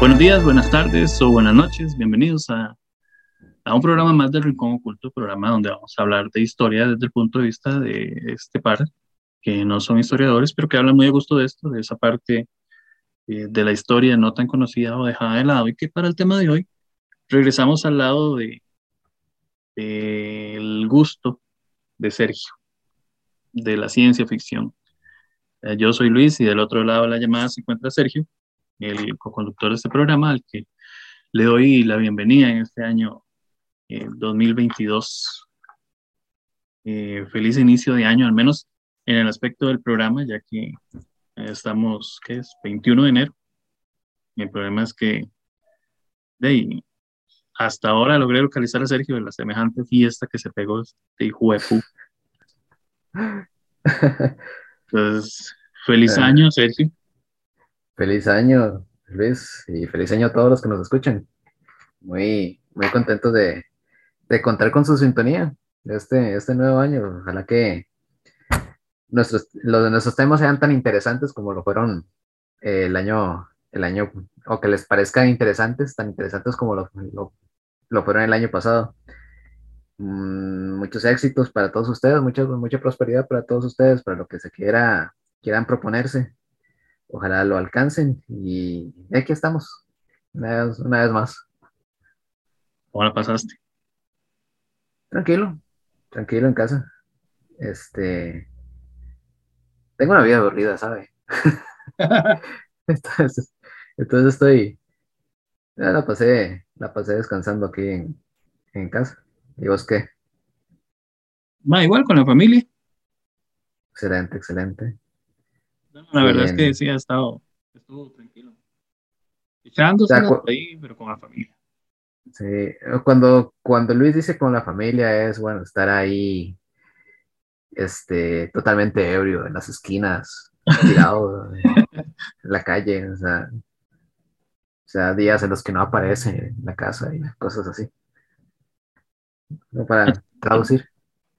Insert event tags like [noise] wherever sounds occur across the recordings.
Buenos días, buenas tardes o buenas noches. Bienvenidos a, a, un programa más del Rincón Oculto, programa donde vamos a hablar de historia desde el punto de vista de este par, que no son historiadores, pero que hablan muy a gusto de esto, de esa parte eh, de la historia no tan conocida o dejada de lado. Y que para el tema de hoy regresamos al lado de del gusto de Sergio, de la ciencia ficción. Eh, yo soy Luis y del otro lado de la llamada se encuentra Sergio el co-conductor de este programa, al que le doy la bienvenida en este año 2022. Eh, feliz inicio de año, al menos en el aspecto del programa, ya que estamos, ¿qué es? 21 de enero. el problema es que de hasta ahora logré localizar a Sergio de la semejante fiesta que se pegó de hijo [laughs] Entonces, feliz eh. año, Sergio. Feliz año, Luis, y feliz año a todos los que nos escuchan. Muy, muy contentos de, contar con su sintonía de este, este nuevo año. Ojalá que nuestros, los de nuestros temas sean tan interesantes como lo fueron eh, el año, el año, o que les parezcan interesantes, tan interesantes como lo, lo, fueron el año pasado. Mm, muchos éxitos para todos ustedes, mucha, mucha prosperidad para todos ustedes, para lo que se quiera, quieran proponerse ojalá lo alcancen y aquí estamos, una vez, más. ¿Cómo la pasaste? Tranquilo, tranquilo en casa. Este, tengo una vida aburrida, ¿sabe? [laughs] entonces, entonces estoy, ya la pasé, la pasé descansando aquí en, en casa. ¿Y vos qué? Va igual con la familia. Excelente, excelente la verdad es que sí ha estado, estuvo tranquilo. Echándose ahí, pero con la familia. Sí, cuando, cuando Luis dice con la familia es, bueno, estar ahí, este, totalmente ebrio en las esquinas, [laughs] tirado en la calle, o sea, o sea, días en los que no aparece en la casa y cosas así. No para traducir.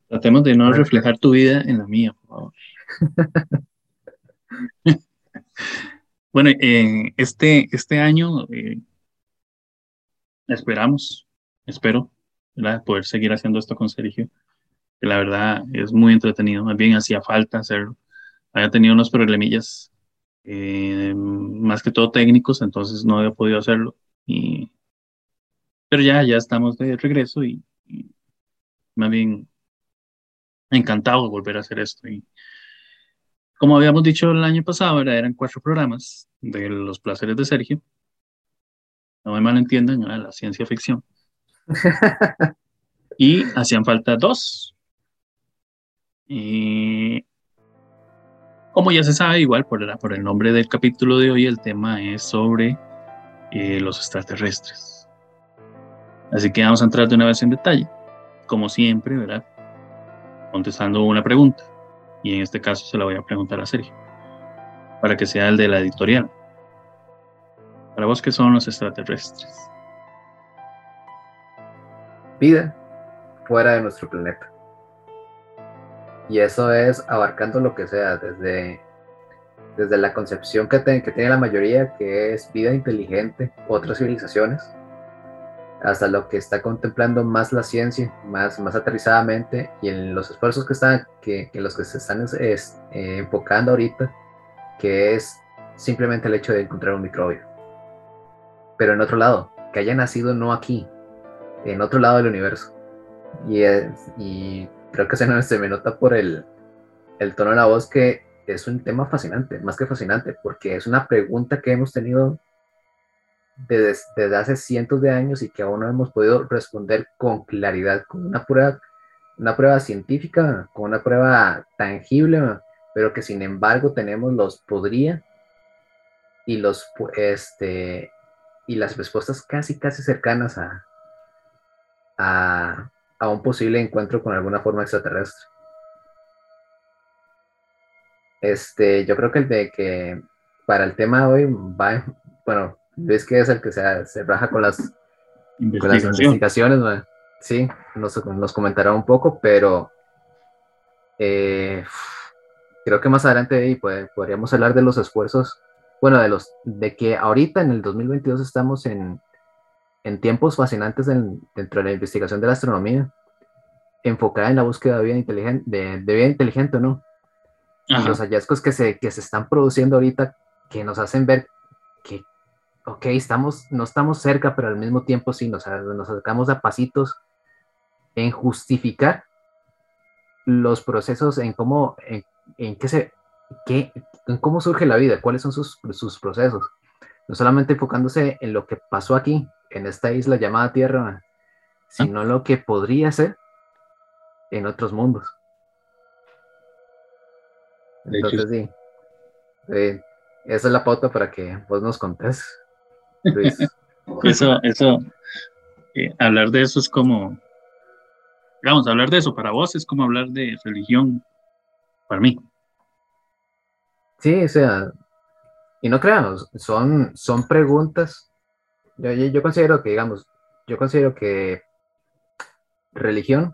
Tratemos de no reflejar tu vida en la mía, por favor. [laughs] [laughs] bueno, este, este año eh, esperamos, espero, poder seguir haciendo esto con Sergio, que la verdad es muy entretenido, más bien hacía falta hacerlo. Había tenido unos problemillas, eh, más que todo técnicos, entonces no había podido hacerlo. Pero ya, ya estamos de regreso y, y más bien encantado de volver a hacer esto. Como habíamos dicho el año pasado, eran cuatro programas de los placeres de Sergio. No me malentiendan, era la ciencia ficción. [laughs] y hacían falta dos. Y como ya se sabe, igual por, por el nombre del capítulo de hoy, el tema es sobre eh, los extraterrestres. Así que vamos a entrar de una vez en detalle, como siempre, ¿verdad? Contestando una pregunta y en este caso se la voy a preguntar a Sergio, para que sea el de la editorial. Para vos, ¿qué son los extraterrestres? Vida fuera de nuestro planeta. Y eso es abarcando lo que sea, desde, desde la concepción que, que tiene la mayoría, que es vida inteligente, otras civilizaciones, hasta lo que está contemplando más la ciencia, más, más aterrizadamente, y en los esfuerzos que están, que, los que se están es, eh, enfocando ahorita, que es simplemente el hecho de encontrar un microbio. Pero en otro lado, que haya nacido no aquí, en otro lado del universo. Y, y creo que se, se me nota por el, el tono de la voz que es un tema fascinante, más que fascinante, porque es una pregunta que hemos tenido desde, hace cientos de años y que aún no hemos podido responder con claridad, con una prueba, una prueba científica, con una prueba tangible, pero que sin embargo tenemos los podría y los este y las respuestas casi casi cercanas a, a, a un posible encuentro con alguna forma extraterrestre. Este, yo creo que el de que para el tema hoy va, bueno, Luis que es el que se, se raja con las, investigaciones, sí, nos, nos, comentará un poco, pero eh, creo que más adelante podríamos hablar de los esfuerzos bueno, de los, de que ahorita en el 2022 estamos en, en tiempos fascinantes dentro de la investigación de la astronomía, enfocada en la búsqueda de vida inteligente, de, vida inteligente no. Y los hallazgos que se, que se están produciendo ahorita que nos hacen ver que, ok, estamos, no estamos cerca, pero al mismo tiempo sí, nos, nos acercamos a pasitos en justificar los procesos, en cómo, en, en qué se, qué, en cómo surge la vida, cuáles son sus, sus procesos. No solamente enfocándose en lo que pasó aquí, en esta isla llamada Tierra, sino lo que podría ser en otros mundos. Entonces, sí. Eh, esa es la pauta para que vos nos contés. [laughs] eso, eso, eh, hablar de eso es como, vamos, hablar de eso para vos es como hablar de religión para mí. Sí, o sea, y no creamos, son, son preguntas. Yo, yo, considero que, digamos, yo considero que religión,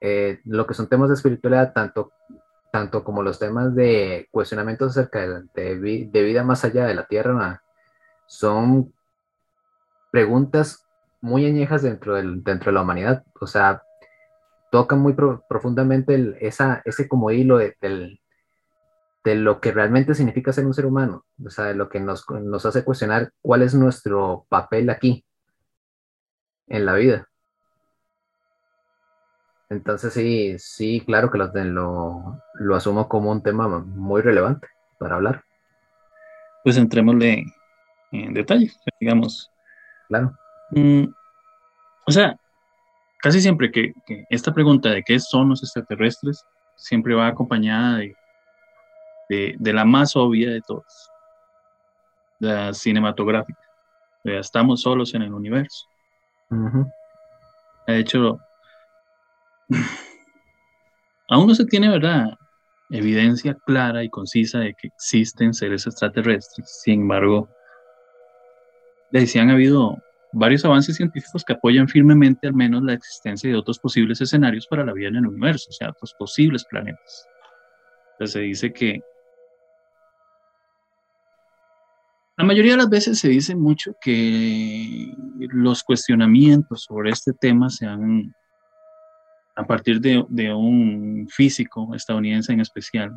eh, lo que son temas de espiritualidad, tanto tanto como los temas de cuestionamientos acerca de, vida más allá de la Tierra, son preguntas muy añejas dentro, del, dentro de la humanidad. O sea, tocan muy profundamente esa, ese como hilo de, de, lo que realmente significa ser un ser humano. O sea, de lo que nos, nos hace cuestionar cuál es nuestro papel aquí en la vida. Entonces sí, sí, claro que lo, lo, asumo como un tema muy relevante para hablar. Pues entrémosle en detalle, digamos. Claro. Mm, o sea, casi siempre que, esta pregunta de qué son los extraterrestres siempre va acompañada de, de, la más obvia de todas, la cinematográfica. estamos solos en el universo. De hecho, aún no se tiene, ¿verdad? Evidencia clara y concisa de que existen seres extraterrestres. Sin embargo, sí han habido varios avances científicos que apoyan firmemente al menos la existencia de otros posibles escenarios para la vida en el universo, o sea, otros posibles planetas. Entonces se dice que la mayoría de las veces se dice mucho que los cuestionamientos sobre este tema se han a partir de, de, un físico estadounidense en especial,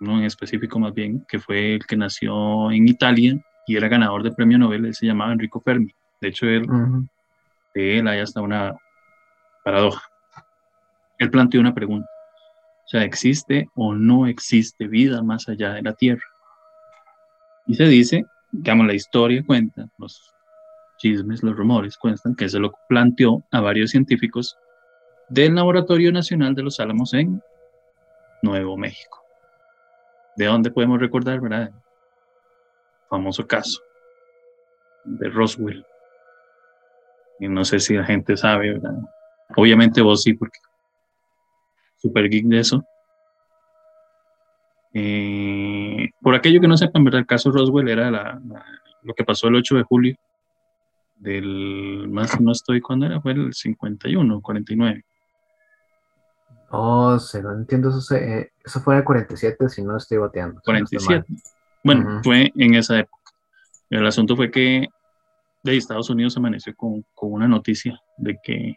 no en específico más bien, que fue el que nació en Italia y era ganador del premio Nobel, él se llamaba Enrico Fermi. De hecho, él, de él hay hasta una paradoja. Él planteó una pregunta, o sea, ¿existe o no existe vida más allá de la Tierra? Y se dice, digamos, la historia cuenta, los chismes, los rumores cuentan que se lo planteó a varios científicos del Laboratorio Nacional de los Álamos en Nuevo México. ¿De dónde podemos recordar, verdad? famoso caso de Roswell. Y no sé si la gente sabe, ¿verdad? Obviamente vos sí, porque super geek de eso. Eh, por aquello que no sepan, ¿verdad? El caso Roswell era lo que pasó el 8 de julio del, más no estoy, cuando era? Fue el 51, 49. Oh, se no entiendo, eso, eh, eso fue en el 47, si no estoy bateando. 47. bueno, fue en esa época. El asunto fue que de Estados Unidos amaneció con, con, una noticia de que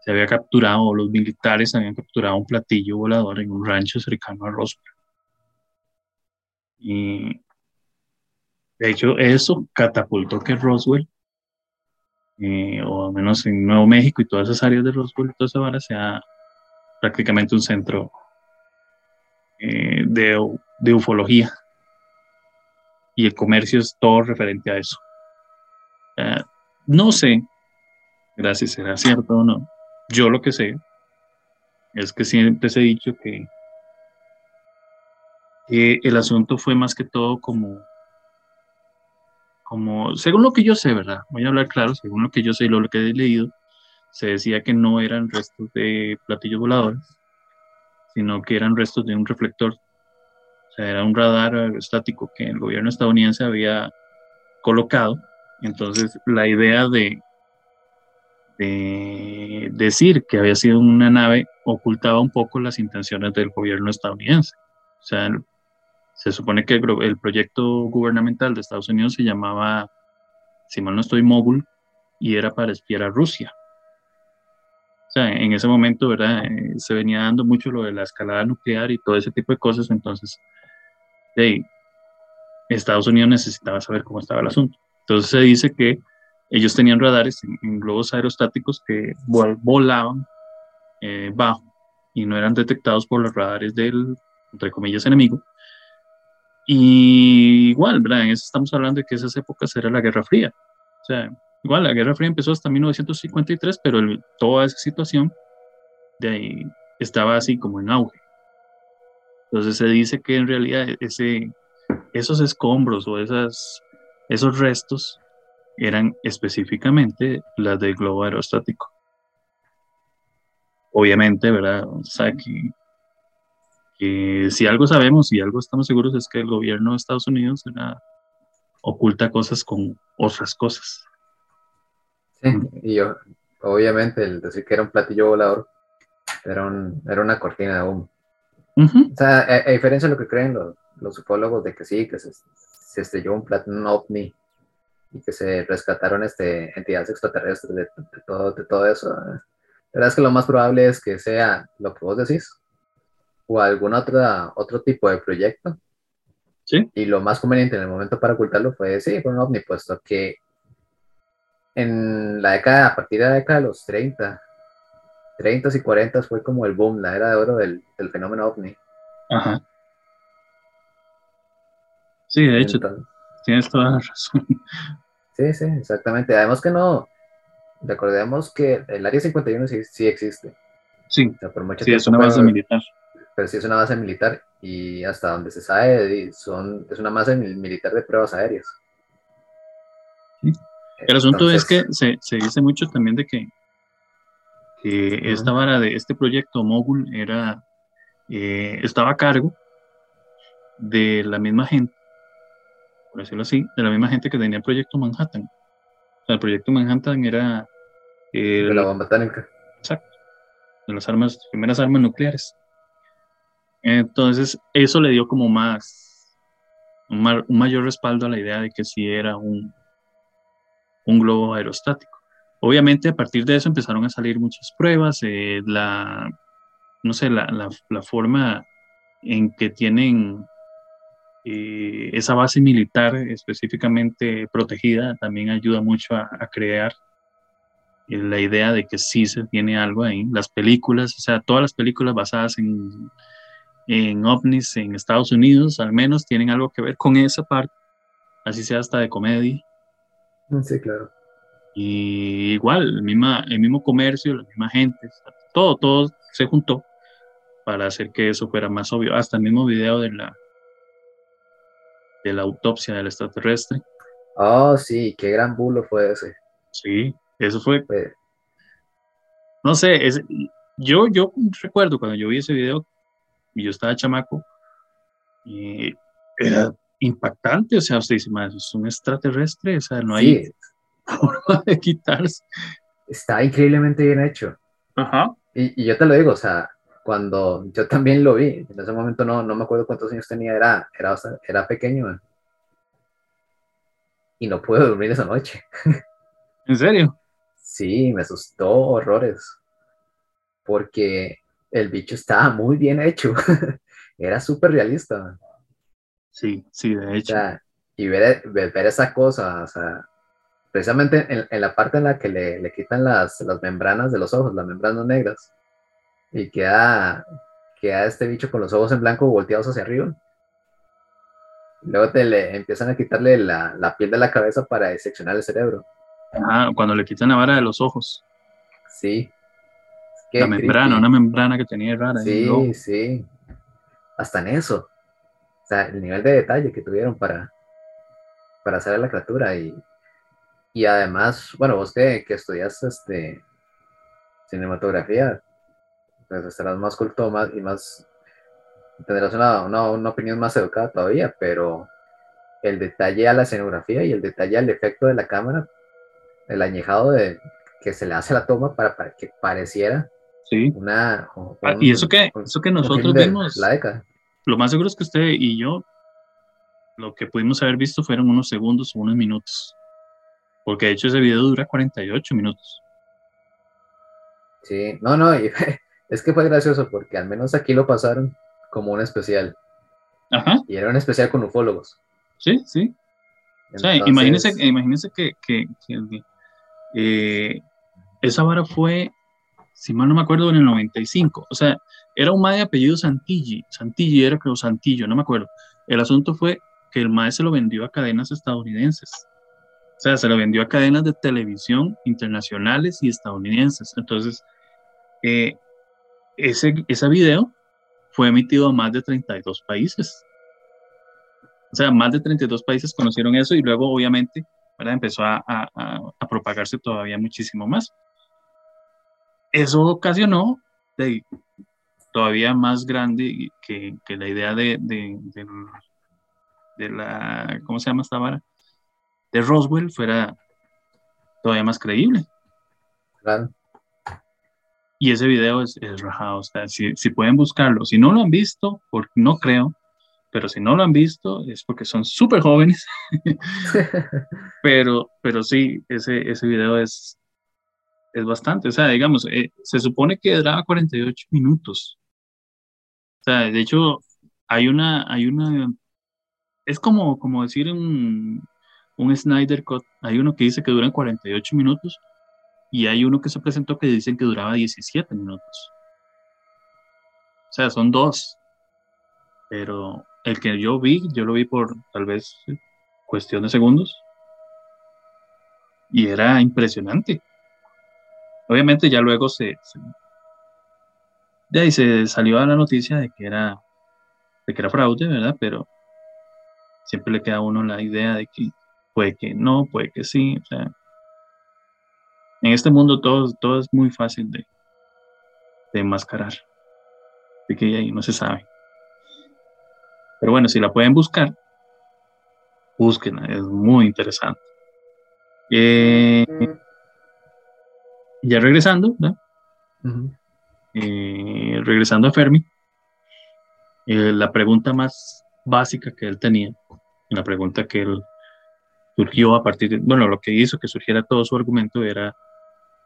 se había capturado, o los militares habían capturado un platillo volador en un rancho cercano a Roswell. Y de hecho, eso catapultó que Roswell, eh, o al menos en Nuevo México y todas esas áreas de Roswell, toda esa vara sea prácticamente un centro eh, de, ufología. Y el comercio es todo referente a eso. no sé, gracias, será cierto o no. Yo lo que sé es que siempre se ha dicho que, el asunto fue más que todo como, como, según lo que yo sé, ¿verdad? Voy a hablar claro, según lo que yo sé y lo que he leído, se decía que no eran restos de platillos voladores, sino que eran restos de un reflector. O sea, era un radar estático que el gobierno estadounidense había colocado. Entonces, la idea de, de decir que había sido una nave ocultaba un poco las intenciones del gobierno estadounidense. O sea, se supone que el, proyecto gubernamental de Estados Unidos se llamaba, si mal no estoy, Mogul, y era para espiar a Rusia. O sea, en ese momento, ¿verdad? Eh, se venía dando mucho lo de la escalada nuclear y todo ese tipo de cosas, entonces, Estados Unidos necesitaba saber cómo estaba el asunto. Entonces se dice que ellos tenían radares en, globos aerostáticos que volaban eh, bajo y no eran detectados por los radares del, entre comillas, enemigo. Y igual, ¿verdad? En eso estamos hablando de que esas épocas era la Guerra Fría. O sea, igual la Guerra Fría empezó hasta 1953, pero toda esa situación de ahí estaba así como en auge. Entonces se dice que en realidad ese, esos escombros o esas, esos restos eran específicamente las del globo aerostático. Obviamente, ¿verdad? O sea, que, si algo sabemos y algo estamos seguros es que el gobierno de Estados Unidos oculta cosas con otras cosas. Sí, y yo, obviamente, el decir que era un platillo volador era, era una cortina de humo. O sea, a, diferencia de lo que creen los, los ufólogos de que sí, que se, se estrelló un, plato, un ovni y que se rescataron este, entidades extraterrestres de, todo, de todo eso. La verdad es que lo más probable es que sea lo que vos decís o algún otra, otro tipo de proyecto. ¿Sí? Y lo más conveniente en el momento para ocultarlo fue, sí, fue un ovni, puesto que en la década, a partir de la década de los 30, 30 y 40 fue como el boom, la era de oro del, del fenómeno ovni. Ajá. Sí, de hecho, tienes toda la razón. Sí, sí, exactamente. Además que no, recordemos que el Área 51 sí, sí existe. Sí, sí es una base militar. Pero sí es una base militar y hasta donde se sabe son, es una base militar de pruebas aéreas. El asunto es que se, se, dice mucho también de que, que esta vara de este proyecto Mogul era, eh, estaba a cargo de la misma gente por decirlo así, de la misma gente que tenía el proyecto Manhattan. O sea, el proyecto Manhattan era... de la bomba atómica. Exacto. De las armas, primeras armas nucleares. Entonces, eso le dio como más, un, mayor respaldo a la idea de que sí era un, un globo aerostático. Obviamente, a partir de eso empezaron a salir muchas pruebas, eh, la, no sé, la, la, forma en que tienen eh, esa base militar específicamente protegida también ayuda mucho a, crear eh, la idea de que sí se tiene algo ahí. Las películas, o sea, todas las películas basadas en, en ovnis en Estados Unidos, al menos tienen algo que ver con esa parte, así sea hasta de comedia. Sí, claro. Y igual, el, misma, el mismo comercio, la misma gente, todo, todo se juntó para hacer que eso fuera más obvio. Hasta el mismo video de la, de la autopsia del extraterrestre. Oh, sí, qué gran bulo fue ese. Sí, eso fue. No sé, es, yo, yo recuerdo cuando yo vi ese video y yo estaba chamaco, y era impactante, o sea, usted dice, es un extraterrestre, o sea, no hay forma de quitarse. Está increíblemente bien hecho. Ajá. Y, y, yo te lo digo, o sea, cuando yo también lo vi, en ese momento no, no me acuerdo cuántos años tenía, era, era, era pequeño. Y no pude dormir esa noche. ¿En serio? Sí, me asustó horrores. Porque el bicho estaba muy bien hecho. [laughs] era súper realista. Sí, sí, de hecho. y ver, ver, esa cosa, o sea, precisamente en, en, la parte en la que le, le quitan las, las membranas de los ojos, las membranas negras y queda, queda este bicho con los ojos en blanco volteados hacia arriba. Luego te le empiezan a quitarle la, la piel de la cabeza para diseccionar el cerebro. Ah, cuando le quitan la vara de los ojos. Sí. la membrana, una membrana que tenía rara. Sí, sí. Hasta en eso. O sea, el nivel de detalle que tuvieron para, para hacer a la criatura. Y, y además, bueno, vos que, que estudias este, cinematografía, pues estarás más culto más, y más, tendrás una, una, opinión más educada todavía, pero el detalle a la escenografía y el detalle al efecto de la cámara, el añejado de que se le hace a la toma para, para que pareciera sí. una... Ah, y eso que, eso que nosotros vimos, la década. Lo más seguro es que usted y yo lo que pudimos haber visto fueron unos segundos o unos minutos. Porque de hecho ese video dura 48 minutos. Sí, no, no, [laughs] es que fue gracioso porque al menos aquí lo pasaron como un especial. Ajá. Y era un especial con ufólogos. Sí, sí. O sea, imagínense, imagínense que, que, eh, esa vara fue, si mal no me acuerdo, en el 95. O sea, era un mae de apellido Santilli. Santilli era creo Santillo, no me acuerdo. El asunto fue que el mae se lo vendió a cadenas estadounidenses. O sea, se lo vendió a cadenas de televisión internacionales y estadounidenses. Entonces, eh, ese, ese video fue emitido a más de 32 países. O sea, más de 32 países conocieron eso y luego, obviamente, empezó a, propagarse todavía muchísimo más. Eso ocasionó de, todavía más grande que, que la idea de, de, de, la, ¿cómo se llama esta vara? De Roswell fuera todavía más creíble. Claro. Y ese video es, es rajado, o sea, si, si, pueden buscarlo, si no lo han visto, porque no creo, pero si no lo han visto es porque son súper jóvenes. [laughs] [laughs] pero, pero sí, ese, ese video es, es bastante. O sea, digamos, eh, se supone que duraba 48 minutos. O sea, de hecho, hay una, hay una, es como, como decir un, un Snyder Cut. Hay uno que dice que duran 48 minutos y hay uno que se presentó que dicen que duraba 17 minutos. O sea, son dos. Pero el que yo vi, yo lo vi por tal vez cuestión de segundos. Y era impresionante. Obviamente ya luego se, de ahí se salió a la noticia de que era de que era fraude, ¿verdad? Pero siempre le queda a uno la idea de que puede que no, puede que sí. En este mundo todo, todo es muy fácil de, de enmascarar. De que ahí no se sabe. Pero bueno, si la pueden buscar, búsquenla, es muy interesante. Eh, ya regresando, eh, regresando a Fermi, eh, la pregunta más básica que él tenía, la pregunta que él surgió a partir de, bueno, lo que hizo que surgiera todo su argumento era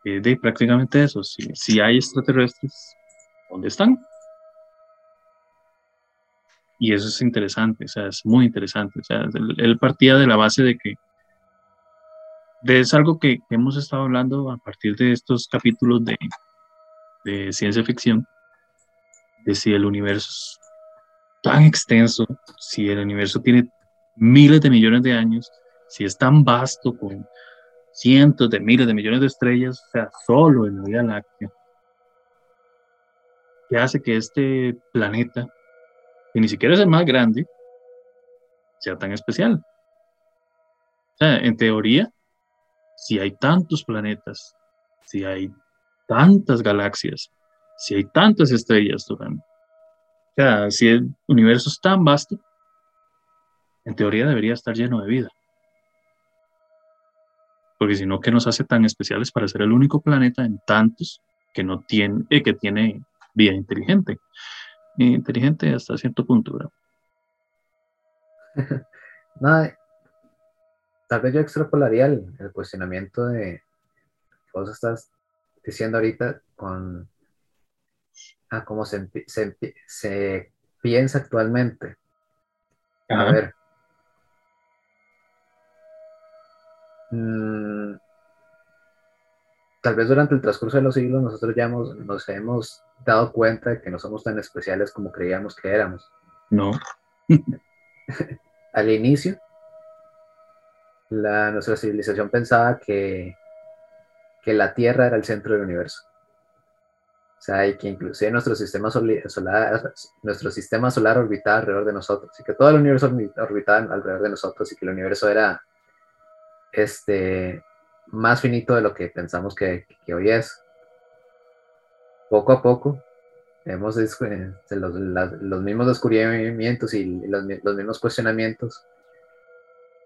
de prácticamente eso, si, si hay extraterrestres, ¿dónde están? y eso es interesante, o sea, es muy interesante. O sea, él, partía de la base de que es algo que, hemos estado hablando a partir de estos capítulos de, de ciencia ficción, de si el universo es tan extenso, si el universo tiene miles de millones de años, si es tan vasto con cientos de miles de millones de estrellas, o sea, solo en la Vía Láctea, ¿qué hace que este planeta y ni siquiera es el más grande, sea tan especial. O sea, en teoría, si hay tantos planetas, si hay tantas galaxias, si hay tantas estrellas, durante, o sea, si el universo es tan vasto, en teoría debería estar lleno de vida. Porque si no, ¿qué nos hace tan especiales para ser el único planeta en tantos que no tiene, eh, que tiene vida inteligente? inteligente hasta cierto punto, ¿verdad? [laughs] tal vez yo extrapolaría el, cuestionamiento de vos estás diciendo ahorita con a cómo se, se, piensa actualmente. A ver. Mm, tal vez durante el transcurso de los siglos nosotros ya hemos, nos hemos dado cuenta de que no somos tan especiales como creíamos que éramos. No. [laughs] Al inicio, la, nuestra civilización pensaba que, que la Tierra era el centro del universo. O sea, y que inclusive nuestro sistema solar, nuestro sistema solar orbitaba alrededor de nosotros, y que todo el universo orbitaba alrededor de nosotros, y que el universo era este, más finito de lo que pensamos que, hoy es. Poco a poco hemos eh, los, los mismos descubrimientos y los, los, mismos cuestionamientos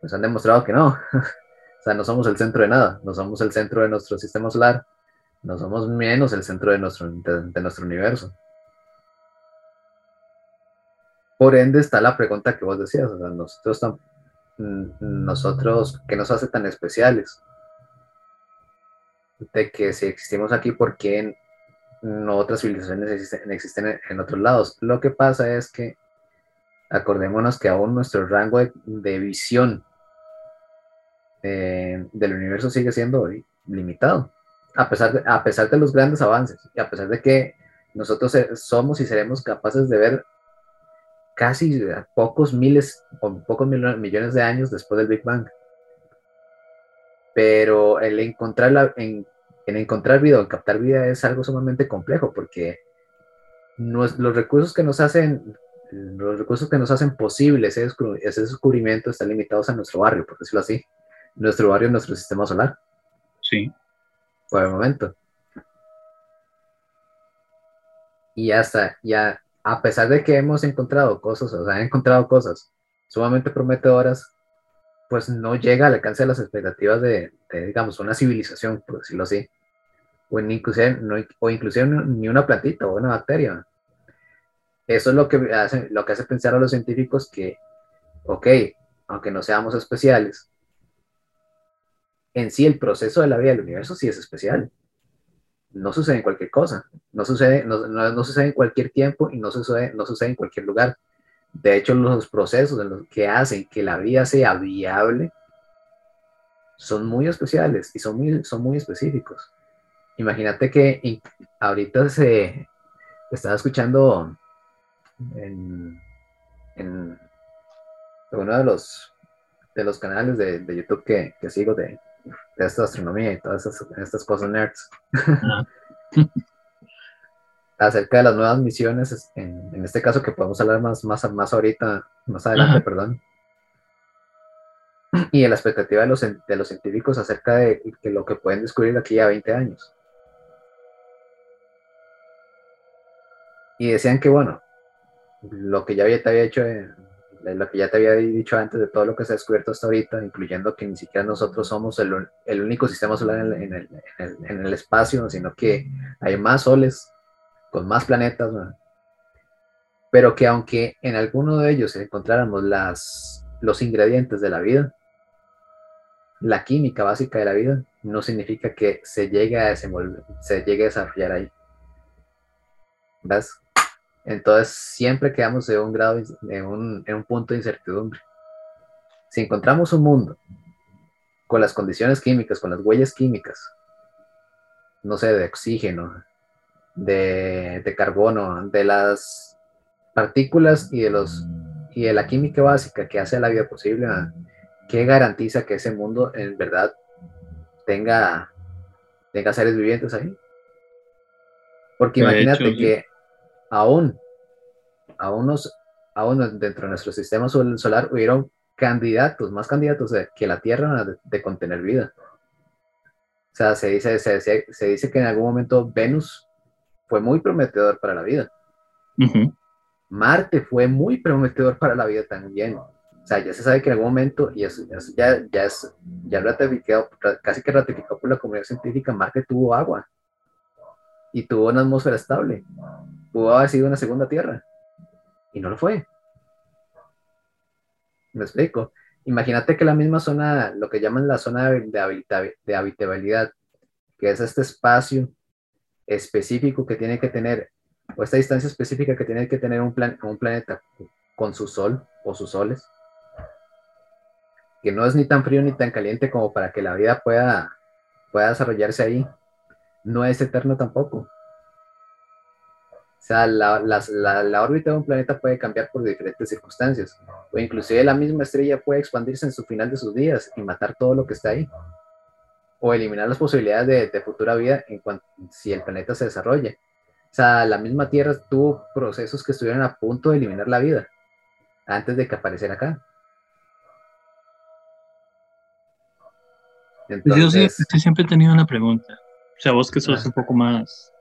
nos han demostrado que no. [laughs] o sea, no somos el centro de nada, no somos el centro de nuestro sistema solar, no somos menos el centro de nuestro, de, nuestro universo. Por ende está la pregunta que vos decías, o sea, nosotros, nosotros, ¿qué nos hace tan especiales? De que si existimos aquí, ¿por qué no otras civilizaciones existen en otros lados? Lo que pasa es que acordémonos que aún nuestro rango de, visión eh, del universo sigue siendo limitado, a pesar, de, a pesar de los grandes avances y a pesar de que nosotros somos y seremos capaces de ver casi pocos miles o pocos millones de años después del Big Bang. Pero el encontrar, en, encontrar vida o en captar vida es algo sumamente complejo porque los recursos que nos hacen los recursos que nos hacen posible ese, descubrimiento están limitados a nuestro barrio, por decirlo así. Nuestro barrio, nuestro sistema solar. Sí. Por el momento. Y hasta, ya, a pesar de que hemos encontrado cosas, o sea, han encontrado cosas sumamente prometedoras, pues no llega al alcance de las expectativas de, digamos, una civilización, por decirlo así. O, inclusive, no, o inclusive ni una plantita o una bacteria. Eso es lo que hace, lo que hace pensar a los científicos que, ok, aunque no seamos especiales, en sí el proceso de la vida del universo sí es especial. No sucede en cualquier cosa, no sucede, no, no, sucede en cualquier tiempo y no sucede, no sucede en cualquier lugar. De hecho, los procesos en los que hacen que la vida sea viable son muy especiales y son muy, son muy específicos. Imagínate que ahorita se estaba escuchando en, uno de los, de los canales de, YouTube que, sigo de, de, esta astronomía y todas estas, cosas nerds. [laughs] acerca de las nuevas misiones, en, este caso que podemos hablar más, más, más ahorita, más adelante, perdón. Y la expectativa de los, de los científicos acerca de que lo que pueden descubrir aquí a 20 años. Y decían que, bueno, lo que ya te había hecho, lo que ya te había dicho antes de todo lo que se ha descubierto hasta ahorita, incluyendo que ni siquiera nosotros somos el, el único sistema solar en, en, el, en, el, espacio, sino que hay más soles con más planetas, pero que aunque en alguno de ellos encontráramos las, los ingredientes de la vida, la química básica de la vida, no significa que se llegue a se llegue a desarrollar ahí. ¿Ves? Entonces siempre quedamos en un grado, en un, en un punto de incertidumbre. Si encontramos un mundo con las condiciones químicas, con las huellas químicas, no sé, de oxígeno, de, de carbono, de las partículas y de los y de la química básica que hace la vida posible, ¿qué garantiza que ese mundo en verdad tenga, tenga seres vivientes ahí? Porque imagínate que aún, aún, nos, aún dentro de nuestro sistema solar hubieron candidatos, más candidatos que la Tierra de, contener vida. O sea, se dice, se, se, dice que en algún momento Venus fue muy prometedor para la vida. Marte fue muy prometedor para la vida también. O sea, ya se sabe que en algún momento, y eso, ya, ya es ya ratificado, casi que ratificado por la comunidad científica, Marte tuvo agua y tuvo una atmósfera estable pudo haber sido una segunda tierra. Y no lo fue. Me explico. Imagínate que la misma zona, lo que llaman la zona de, de habitabilidad, que es este espacio específico que tiene que tener, o esta distancia específica que tiene que tener un, plan, un planeta con su sol o sus soles, que no es ni tan frío ni tan caliente como para que la vida pueda, pueda desarrollarse ahí, no es eterno tampoco. O sea, la, la, órbita de un planeta puede cambiar por diferentes circunstancias, o inclusive la misma estrella puede expandirse en su final de sus días y matar todo lo que está ahí, o eliminar las posibilidades de, futura vida en cuanto si el planeta se desarrolla. O sea, la misma Tierra tuvo procesos que estuvieron a punto de eliminar la vida antes de que apareciera acá. Entonces, yo siempre he tenido una pregunta. O sea, vos que sos un poco más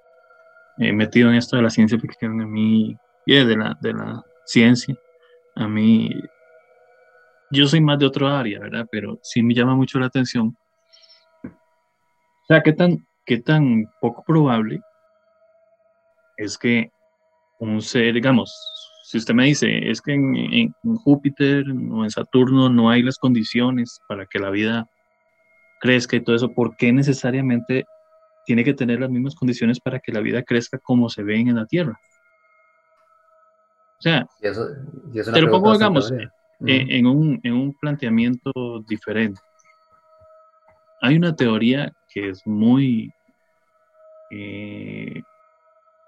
he metido en esto de la ciencia ficción, a mí, y de la, de la ciencia, a mí, yo soy más de otro área, ¿verdad? Pero sí me llama mucho la atención. O sea, ¿qué tan, qué tan poco probable es que un ser, digamos, si usted me dice, es que en, Júpiter o en Saturno no hay las condiciones para que la vida crezca y todo eso, ¿por qué necesariamente tiene que tener las mismas condiciones para que la vida crezca como se ven en la Tierra? O sea, te lo pongo, digamos, eh, en, un, en un planteamiento diferente. Hay una teoría que es muy, eh,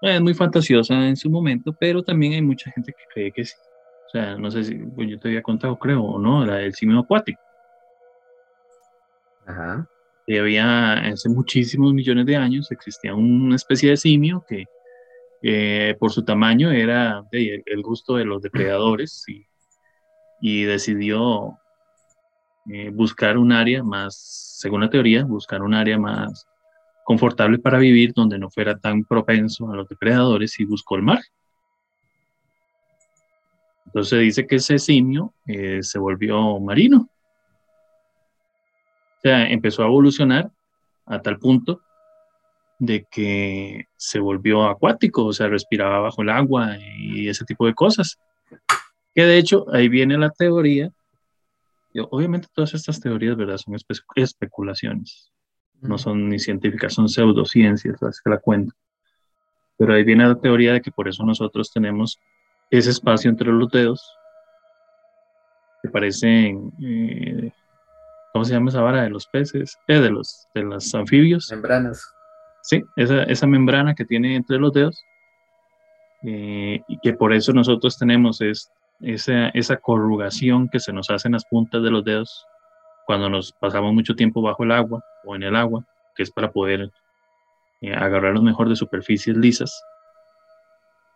es muy fantasiosa en su momento, pero también hay mucha gente que cree que sí. O sea, no sé si pues yo te había contado, creo, o no, la del simio acuático. Ajá. Y había hace muchísimos millones de años existía una especie de simio que por su tamaño era el gusto de los depredadores y, y decidió eh, buscar un área más, según la teoría, buscar un área más confortable para vivir donde no fuera tan propenso a los depredadores y buscó el mar. Entonces dice que ese simio eh, se volvió marino. O sea, empezó a evolucionar a tal punto de que se volvió acuático, o sea, respiraba bajo el agua y ese tipo de cosas. Que de hecho ahí viene la teoría. obviamente todas estas teorías, ¿verdad? Son especulaciones. No son ni científicas, son pseudociencias las que la cuento. Pero ahí viene la teoría de que por eso nosotros tenemos ese espacio entre los dedos que parecen, eh, ¿cómo se llama esa vara de los peces? Eh, de los de los anfibios. Membranas. Sí, esa, esa membrana que tiene entre los dedos, eh, y que por eso nosotros tenemos es, esa, esa corrugación que se nos hace en las puntas de los dedos cuando nos pasamos mucho tiempo bajo el agua o en el agua, que es para poder eh, agarrarnos mejor de superficies lisas.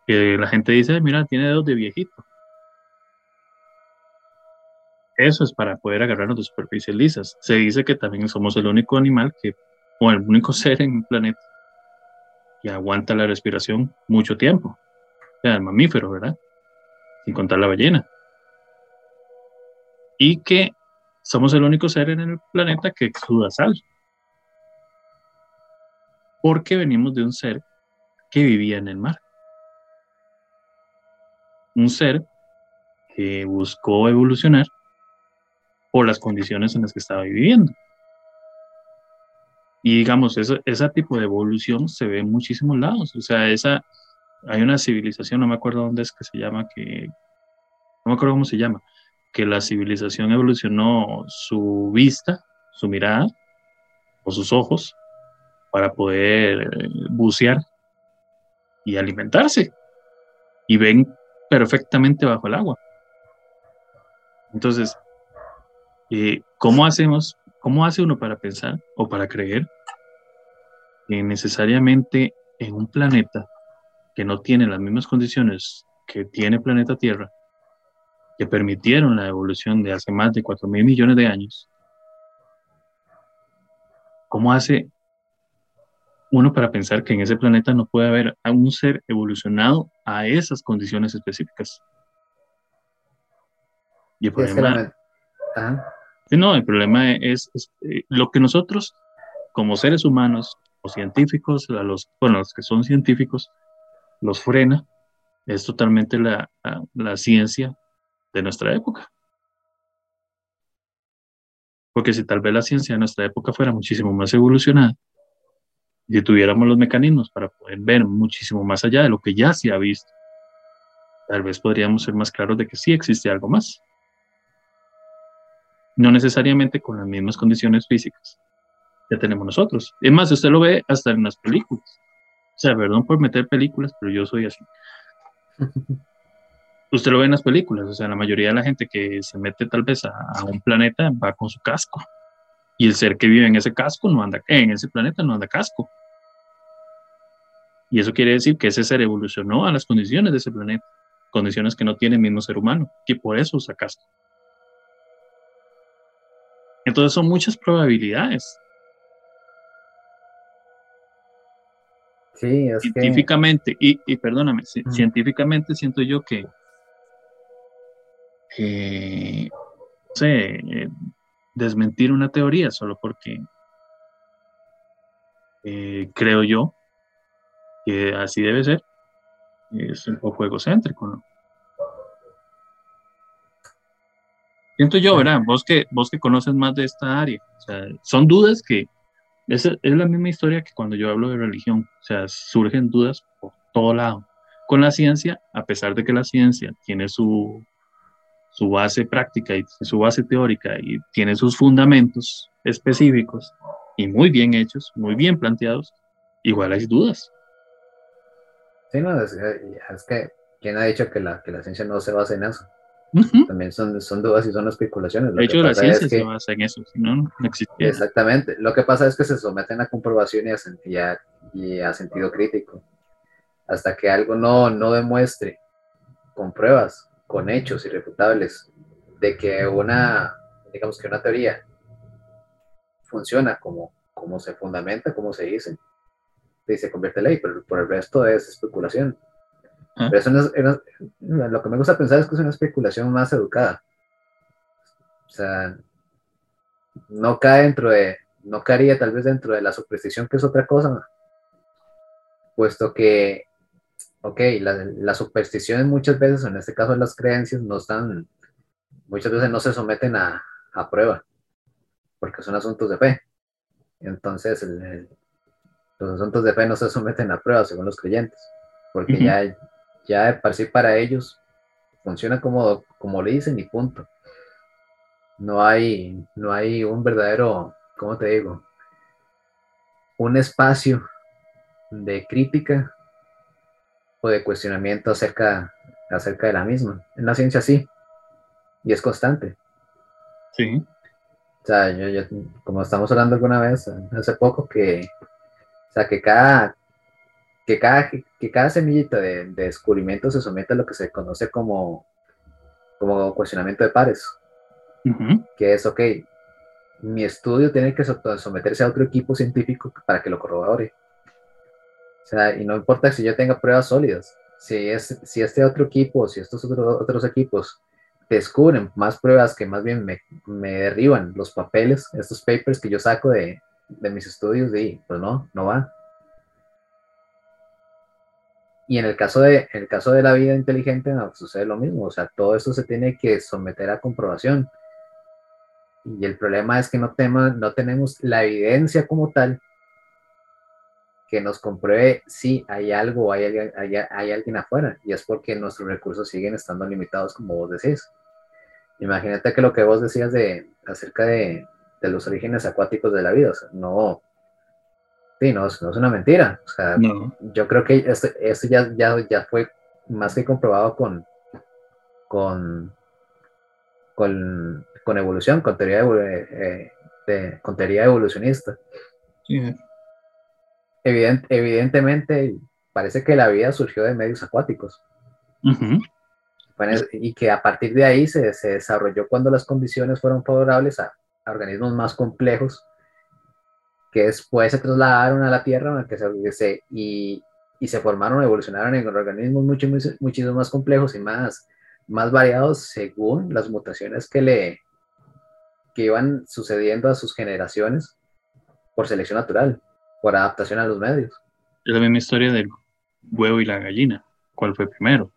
Que la gente dice, mira, tiene dedos de viejito. Eso es para poder agarrarnos de superficies lisas. Se dice que también somos el único animal que o el único [laughs] ser en el planeta que aguanta la respiración mucho tiempo. O sea, el mamífero, ¿verdad? Sin contar la ballena. Y que somos el único ser en el planeta que exuda sal. Porque venimos de un ser que vivía en el mar. Un ser que buscó evolucionar por las condiciones en las que estaba viviendo. Y digamos, ese tipo de evolución se ve en muchísimos lados. O sea, esa, hay una civilización, no me acuerdo dónde es que se llama, que, no me acuerdo cómo se llama, que la civilización evolucionó su vista, su mirada o sus ojos para poder eh, bucear y alimentarse. Y ven perfectamente bajo el agua. Entonces, eh, ¿cómo hacemos ¿Cómo hace uno para pensar o para creer que necesariamente en un planeta que no tiene las mismas condiciones que tiene planeta Tierra, que permitieron la evolución de hace más de 4 mil millones de años, ¿cómo hace uno para pensar que en ese planeta no puede haber un ser evolucionado a esas condiciones específicas? Y el problema, no, el problema es, eh, lo que nosotros, como seres humanos o científicos, los, bueno, los que son científicos, los frena, es totalmente la, ciencia de nuestra época. Porque si tal vez la ciencia de nuestra época fuera muchísimo más evolucionada y tuviéramos los mecanismos para poder ver muchísimo más allá de lo que ya se ha visto, tal vez podríamos ser más claros de que sí existe algo más no necesariamente con las mismas condiciones físicas que tenemos nosotros. Es más, usted lo ve hasta en las películas. O sea, perdón por meter películas, pero yo soy así. [laughs] usted lo ve en las películas, o sea, la mayoría de la gente que se mete tal vez a, un planeta va con su casco. Y el ser que vive en ese casco no anda, en ese planeta no anda casco. Y eso quiere decir que ese ser evolucionó a las condiciones de ese planeta, condiciones que no tiene el mismo ser humano, que por eso usa casco. Entonces son muchas probabilidades. Sí, científicamente, y, y, perdóname, científicamente siento yo que, no sé, eh, desmentir una teoría solo porque eh, creo yo que así debe ser, es un poco egocéntrico, ¿no? Siento yo, ¿verdad? Vos que, vos que conoces más de esta área. O sea, son dudas que es, es la misma historia que cuando yo hablo de religión. O sea, surgen dudas por todo lado. Con la ciencia, a pesar de que la ciencia tiene su, su base práctica y su base teórica y tiene sus fundamentos específicos y muy bien hechos, muy bien planteados, igual hay dudas. Sí, no, es, es que, ¿quién ha dicho que la, que la ciencia no se basa en eso? También son, son dudas y son especulaciones. de hecho, la ciencia se basa en eso, si no, no. Exactamente. Lo que pasa es que se someten a comprobación y a, y a, sentido crítico. Hasta que algo no, no demuestre con pruebas, con hechos irrefutables, de que una, digamos que una teoría funciona como, como se fundamenta, como se dice, y se convierte en ley, pero por el resto es especulación. Ah. Pero eso lo que me gusta pensar es que es una especulación más educada. O sea, no cae dentro de, no caería tal vez dentro de la superstición, que es otra cosa, puesto que, ok, las supersticiones muchas veces, en este caso las creencias, no están, muchas veces no se someten a, a prueba, porque son asuntos de fe. Entonces, los asuntos de fe no se someten a prueba según los creyentes, porque ya ya de par para ellos funciona como, como le dicen y punto. No hay, no hay un verdadero, ¿cómo te digo? Un espacio de crítica o de cuestionamiento acerca, acerca de la misma. En la ciencia sí, y es constante. Sí. O sea, yo, como estamos hablando alguna vez, hace poco, que, o sea, que cada, que cada, que cada semillita de, descubrimiento se somete a lo que se conoce como, como cuestionamiento de pares. Que es, ok, mi estudio tiene que someterse a otro equipo científico para que lo corrobore. O sea, y no importa si yo tenga pruebas sólidas, si, es, si este otro equipo, si estos otros otros equipos descubren más pruebas que más bien me, me, derriban los papeles, estos papers que yo saco de, de mis estudios, y pues no, no va. Y en el caso de, el caso de la vida inteligente no, sucede lo mismo, o sea, todo esto se tiene que someter a comprobación. Y el problema es que no, no tenemos la evidencia como tal que nos compruebe si hay algo hay, hay, hay, alguien afuera. Y es porque nuestros recursos siguen estando limitados, como vos decís. Imagínate que lo que vos decías de, acerca de, de los orígenes acuáticos de la vida, o sea, no, Sí, no, es una mentira. O sea, yo creo que esto, ya, ya, ya fue más que comprobado con, con, con, evolución, con teoría, eh, de, con teoría evolucionista. evidentemente, parece que la vida surgió de medios acuáticos. y que a partir de ahí se, se, desarrolló cuando las condiciones fueron favorables a organismos más complejos que después se trasladaron a la Tierra que se, y, y, se formaron, evolucionaron en organismos mucho, muchísimo más complejos y más, más variados según las mutaciones que le que iban sucediendo a sus generaciones por selección natural, por adaptación a los medios. Es la misma historia del huevo y la gallina. ¿Cuál fue primero?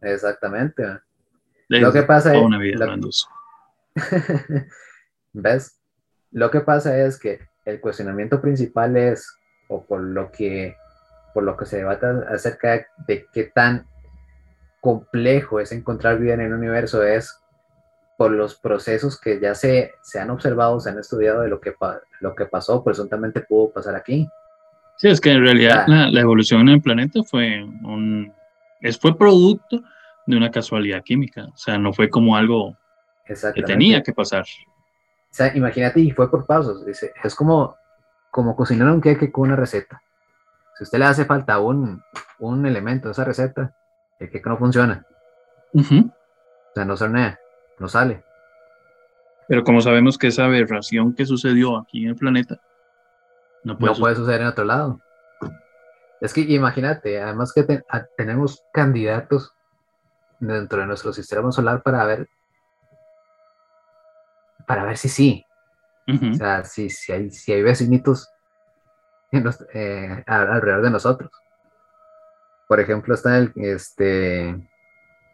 Exactamente. lo que pasa es... Una vida [laughs] ¿Ves? Lo que pasa es que el cuestionamiento principal es, o por lo que, por lo que se debate acerca de qué tan complejo es encontrar vida en el universo, es por los procesos que ya se, se han observado, se han estudiado de lo que, lo que pasó, presuntamente pudo pasar aquí. Sí, es que en realidad la, la, evolución en el planeta fue un es, fue producto de una casualidad química, o sea, no fue como algo que tenía que pasar. O sea, imagínate, y fue por pasos. Es como, como cocinar un queque con una receta. Si a usted le hace falta un, un elemento de esa receta, el queque no funciona. O sea, no se no sale. Pero como sabemos que esa aberración que sucedió aquí en el planeta no puede, no puede suceder en otro lado. Es que imagínate, además que tenemos candidatos dentro de nuestro sistema solar para ver para ver si sí. O sea, si, si, hay, si hay vecinitos eh, alrededor de nosotros. Por ejemplo, está el, este,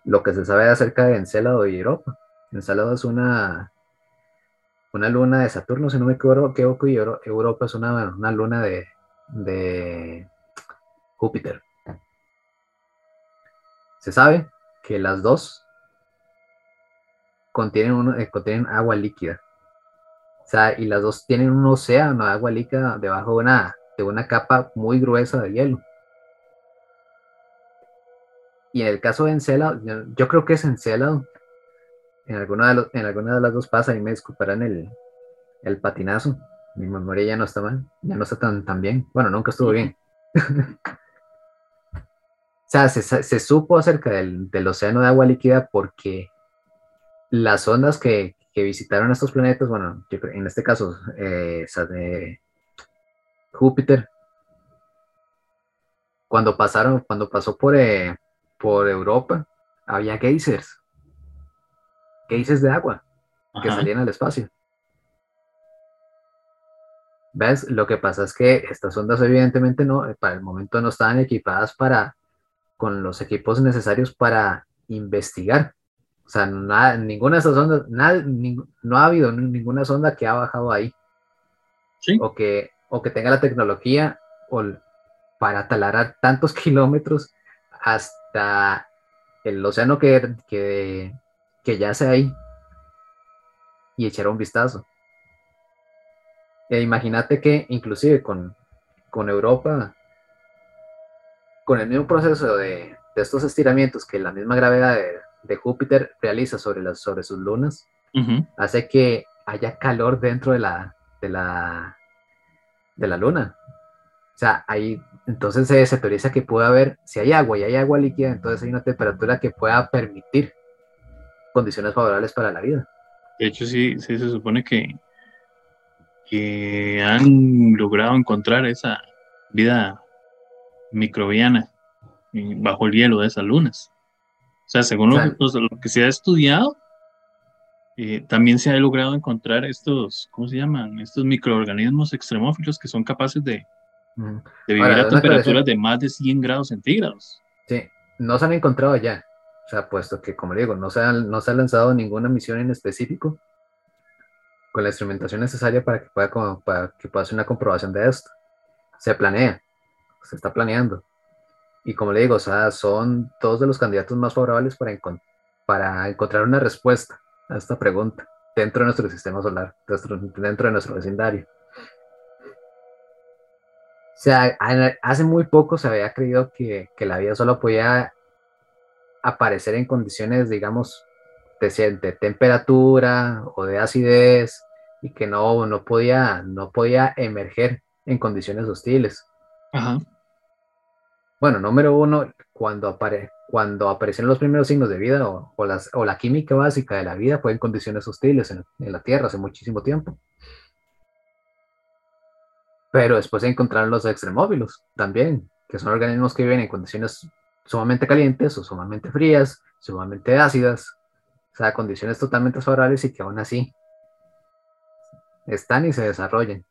lo que se sabe acerca de Encélado y Europa. Encelado es una, una luna de Saturno, si no me equivoco, y Europa es una, una luna de, de Júpiter. Se sabe que las dos contienen, eh, contienen agua líquida. O sea, y las dos tienen un océano de agua líquida debajo de una, de una capa muy gruesa de hielo. Y en el caso de Encelado, yo, creo que es Encelado. En alguna de, en alguna de las dos pasa y me disculparán el, el patinazo. Mi memoria ya no está mal, ya no está tan, tan bien. Bueno, nunca estuvo bien. [laughs] o sea, se, supo acerca del, del, océano de agua líquida porque las ondas que, que visitaron estos planetas, bueno, en este caso, eh, Júpiter, cuando pasaron, cuando pasó por, eh, por Europa, había geysers, geysers de agua que salían al espacio. ¿Ves? Lo que pasa es que estas ondas evidentemente no, eh, para el momento no estaban equipadas para, con los equipos necesarios para investigar o sea, nada, ninguna de esas ondas, nada, no ha habido ninguna sonda que ha bajado ahí. ¿Sí? O, que, o que tenga la tecnología para talar tantos [laughs] kilómetros hasta el océano que, que, que yace ahí y echar un vistazo. E imagínate que inclusive con, con Europa, con el mismo proceso de, de estos estiramientos que la misma gravedad de, de Júpiter realiza sobre, las, sobre sus lunas, hace que haya calor dentro de la, de la, de la luna. O sea, ahí entonces se, se teoriza que puede haber, si hay agua y hay agua líquida, entonces hay una temperatura que pueda permitir condiciones favorables para la vida. De hecho, sí, sí se supone que, que han logrado encontrar esa vida microbiana bajo el hielo de esas lunas. Sea, según lo, que se ha estudiado, eh, también se ha logrado encontrar estos, ¿cómo se llaman? Estos microorganismos extremófilos que son capaces de, vivir a temperaturas de más de 100 grados centígrados. Sí, no se han encontrado ya. O sea, puesto que, como digo, no se, no se ha lanzado ninguna misión en específico con la instrumentación necesaria para que pueda, para que pueda hacer una comprobación de esto. Se planea, se está planeando. Y como le digo, o sea, son todos de los candidatos más favorables para, para encontrar una respuesta a esta pregunta dentro de nuestro sistema solar, dentro, de nuestro vecindario. O sea, hace muy poco se había creído que, que la vida solo podía aparecer en condiciones, digamos, de, de, temperatura o de acidez y que no, no, podía, no podía emerger en condiciones hostiles. Ajá. Bueno, número uno, cuando, apare cuando los primeros signos de vida o, las, o, la química básica de la vida fue en condiciones hostiles en, la Tierra hace muchísimo tiempo. Pero después se encontraron los extremófilos también, que son organismos que viven en condiciones sumamente calientes o sumamente frías, sumamente ácidas, o sea, condiciones totalmente favorables y que aún así están y se desarrollan.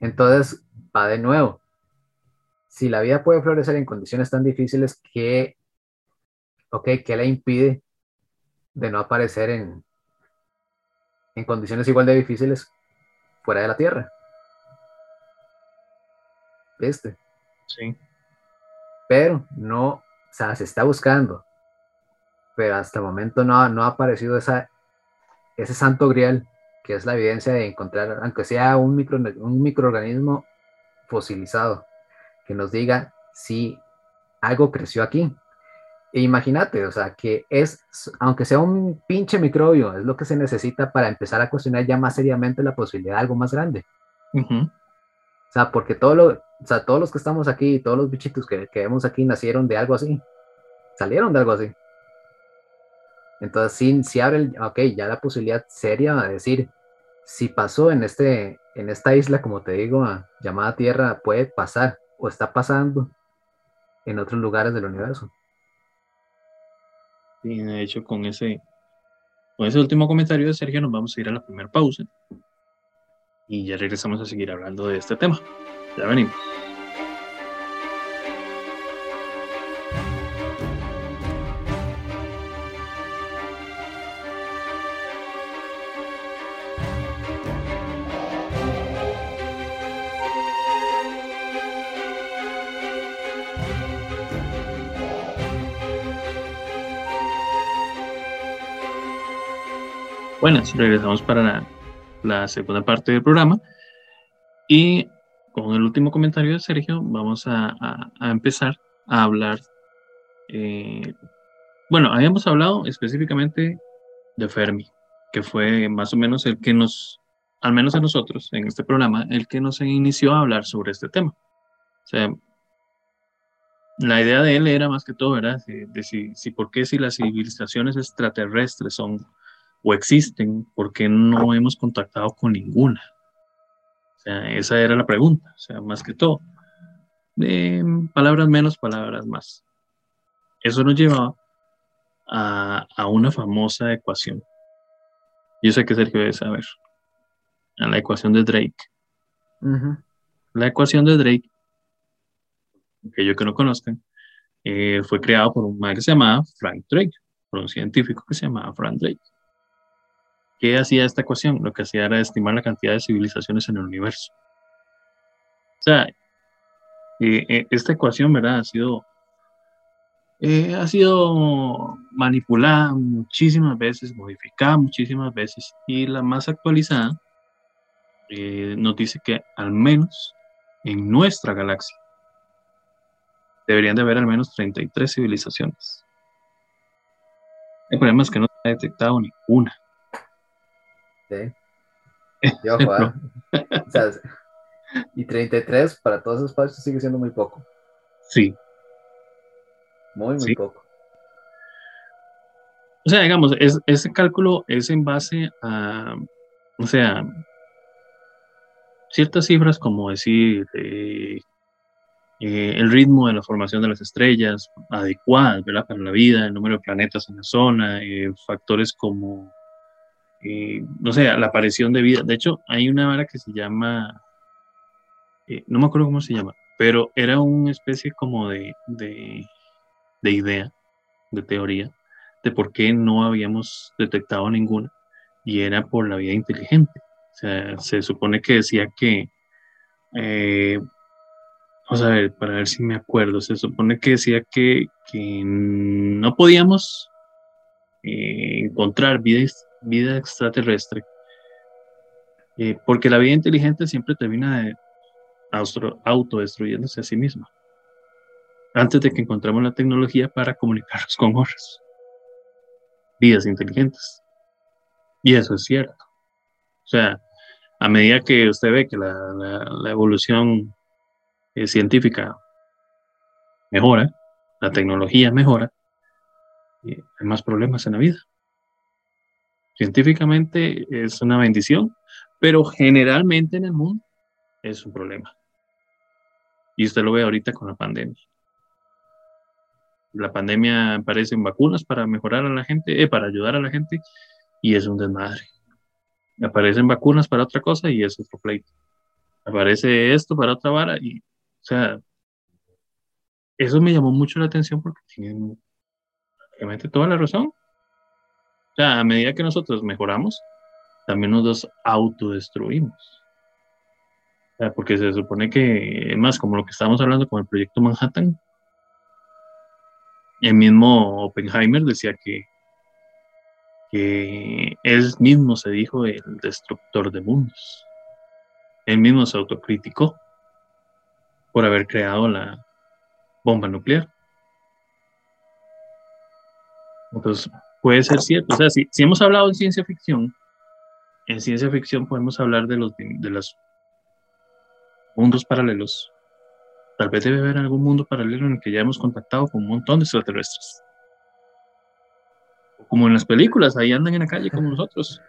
Entonces, va de nuevo, si la vida puede florecer en condiciones tan difíciles que, ok, ¿qué le impide de no aparecer en, en condiciones igual de difíciles fuera de la Tierra? ¿Viste? Sí. Pero no, o sea, se está buscando, pero hasta el momento no, no ha aparecido esa, ese santo grial que es la evidencia de encontrar, aunque sea un, micro, un microorganismo fosilizado que nos diga si algo creció aquí. E imagínate, o sea, que es, aunque sea un pinche microbio, es lo que se necesita para empezar a cuestionar ya más seriamente la posibilidad de algo más grande. O sea, porque todo lo, o sea, todos los que estamos aquí, todos los bichitos que, que vemos aquí nacieron de algo así, salieron de algo así. Entonces, sí, si abre, el, ok, ya la posibilidad seria de decir, si pasó en, este, en esta isla, como te digo, llamada Tierra, puede pasar o está pasando en otros lugares del universo. De hecho, con ese, con ese último comentario de Sergio, nos vamos a ir a la primera pausa y ya regresamos a seguir hablando de este tema. Ya venimos. Bueno, regresamos para la, segunda parte del programa. Y con el último comentario de Sergio, vamos a, empezar a hablar. Eh, bueno, habíamos hablado específicamente de Fermi, que fue más o menos el que nos, al menos a nosotros en este programa, el que nos inició a hablar sobre este tema. O sea, la idea de él era más que todo, ¿verdad? De, si, si, por qué si las civilizaciones extraterrestres son o existen, ¿por qué no hemos contactado con ninguna? O sea, esa era la pregunta, o sea, más que todo. De palabras menos, palabras más. Eso nos llevaba a, a una famosa ecuación. Yo sé que Sergio debe saber. A la ecuación de Drake. La ecuación de Drake, que yo que no conozcan, eh, fue creado por un man que se llamaba Frank Drake, por un científico que se llamaba Frank Drake. ¿Qué hacía esta ecuación? Lo que hacía era estimar la cantidad de civilizaciones en el universo. O sea, eh, eh, esta ecuación, ¿verdad? Ha sido, eh, ha sido manipulada muchísimas veces, modificada muchísimas veces, y la más actualizada nos dice que al menos en nuestra galaxia deberían de haber al menos 33 civilizaciones. El problema es que no se ha detectado ninguna. Y 33 [laughs] para todos esos países sigue siendo muy poco. Sí. Muy, muy poco. O sea, digamos, es, ese cálculo es en base a, o sea, ciertas cifras como decir eh, eh, el ritmo de la formación de las estrellas adecuadas, ¿verdad? Para la vida, el número de planetas en la zona, eh, factores como no sé, la aparición de vida. De hecho, hay una vara que se llama, eh, no me acuerdo cómo se llama, pero era una especie como de, de, idea, de teoría, de por qué no habíamos detectado ninguna, y era por la vida inteligente. O sea, se supone que decía que, eh, vamos a ver, para ver si me acuerdo, se supone que decía que, no podíamos eh, encontrar vida vida extraterrestre, eh, porque la vida inteligente siempre termina de autodestruyéndose a sí misma, antes de que encontremos la tecnología para comunicarnos con otras vidas inteligentes. Y eso es cierto. O sea, a medida que usted ve que la, evolución eh, científica mejora, la tecnología mejora, eh, hay más problemas en la vida. Científicamente es una bendición, pero generalmente en el mundo es un problema. Y usted lo ve ahorita con la pandemia. La pandemia aparecen vacunas para mejorar a la gente, eh, para ayudar a la gente, y es un desmadre. Aparecen vacunas para otra cosa y es otro pleito. Aparece esto para otra vara y, o sea, eso me llamó mucho la atención porque tienen prácticamente toda la razón. O sea, a medida que nosotros mejoramos, también nos autodestruimos. Porque se supone que, más, como lo que estábamos hablando con el proyecto Manhattan, el mismo Oppenheimer decía que, que él mismo se dijo el destructor de mundos. Él mismo se autocriticó por haber creado la bomba nuclear. Entonces, puede ser cierto. O sea, si, hemos hablado de ciencia ficción, en ciencia ficción podemos hablar de los, de los mundos paralelos. Tal vez debe haber algún mundo paralelo en el que ya hemos contactado con un montón de extraterrestres. Como en las películas, ahí andan en la calle como nosotros.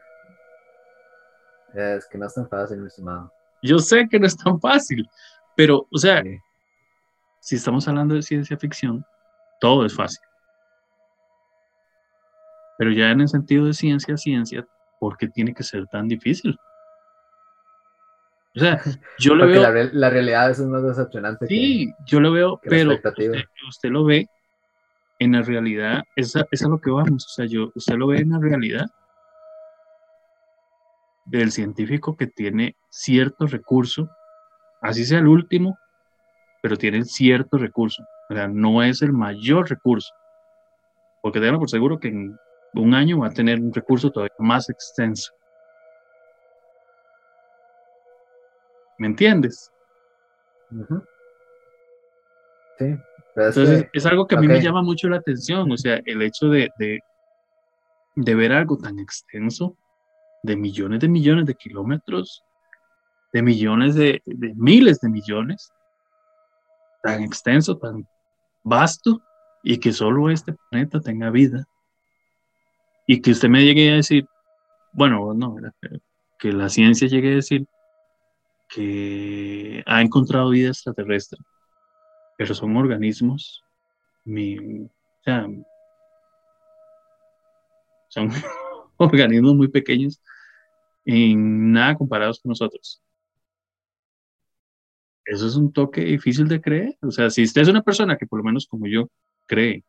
Es que no es tan fácil, mi estimado. Yo sé que no es tan fácil, pero, o sea, si estamos hablando de ciencia ficción, todo es fácil. Pero ya en el sentido de ciencia, ciencia, ¿por qué tiene que ser tan difícil? O sea, [laughs] yo lo veo. La, la, realidad es más decepcionante. Sí, yo lo veo, pero usted, lo ve en la realidad, esa, es a lo que vamos. O sea, yo, usted lo ve en la realidad del científico que tiene cierto recurso, así sea el último, pero tiene cierto recurso. O sea, no es el mayor recurso. Porque tengan por seguro que en un año va a tener un recurso todavía más extenso. ¿Me entiendes? Sí. Entonces, es algo que a mí me llama mucho la atención, o sea, el hecho de, de, de ver algo tan extenso, de millones de millones de kilómetros, de millones de, de miles de millones, tan extenso, tan vasto, y que solo este planeta tenga vida. Y que usted me llegue a decir, bueno, no, que la ciencia llegue a decir que ha encontrado vida extraterrestre, pero son organismos, mi, o sea, son [laughs] organismos muy pequeños en nada comparados con nosotros. Eso es un toque difícil de creer. O sea, si usted es una persona que por lo menos como yo cree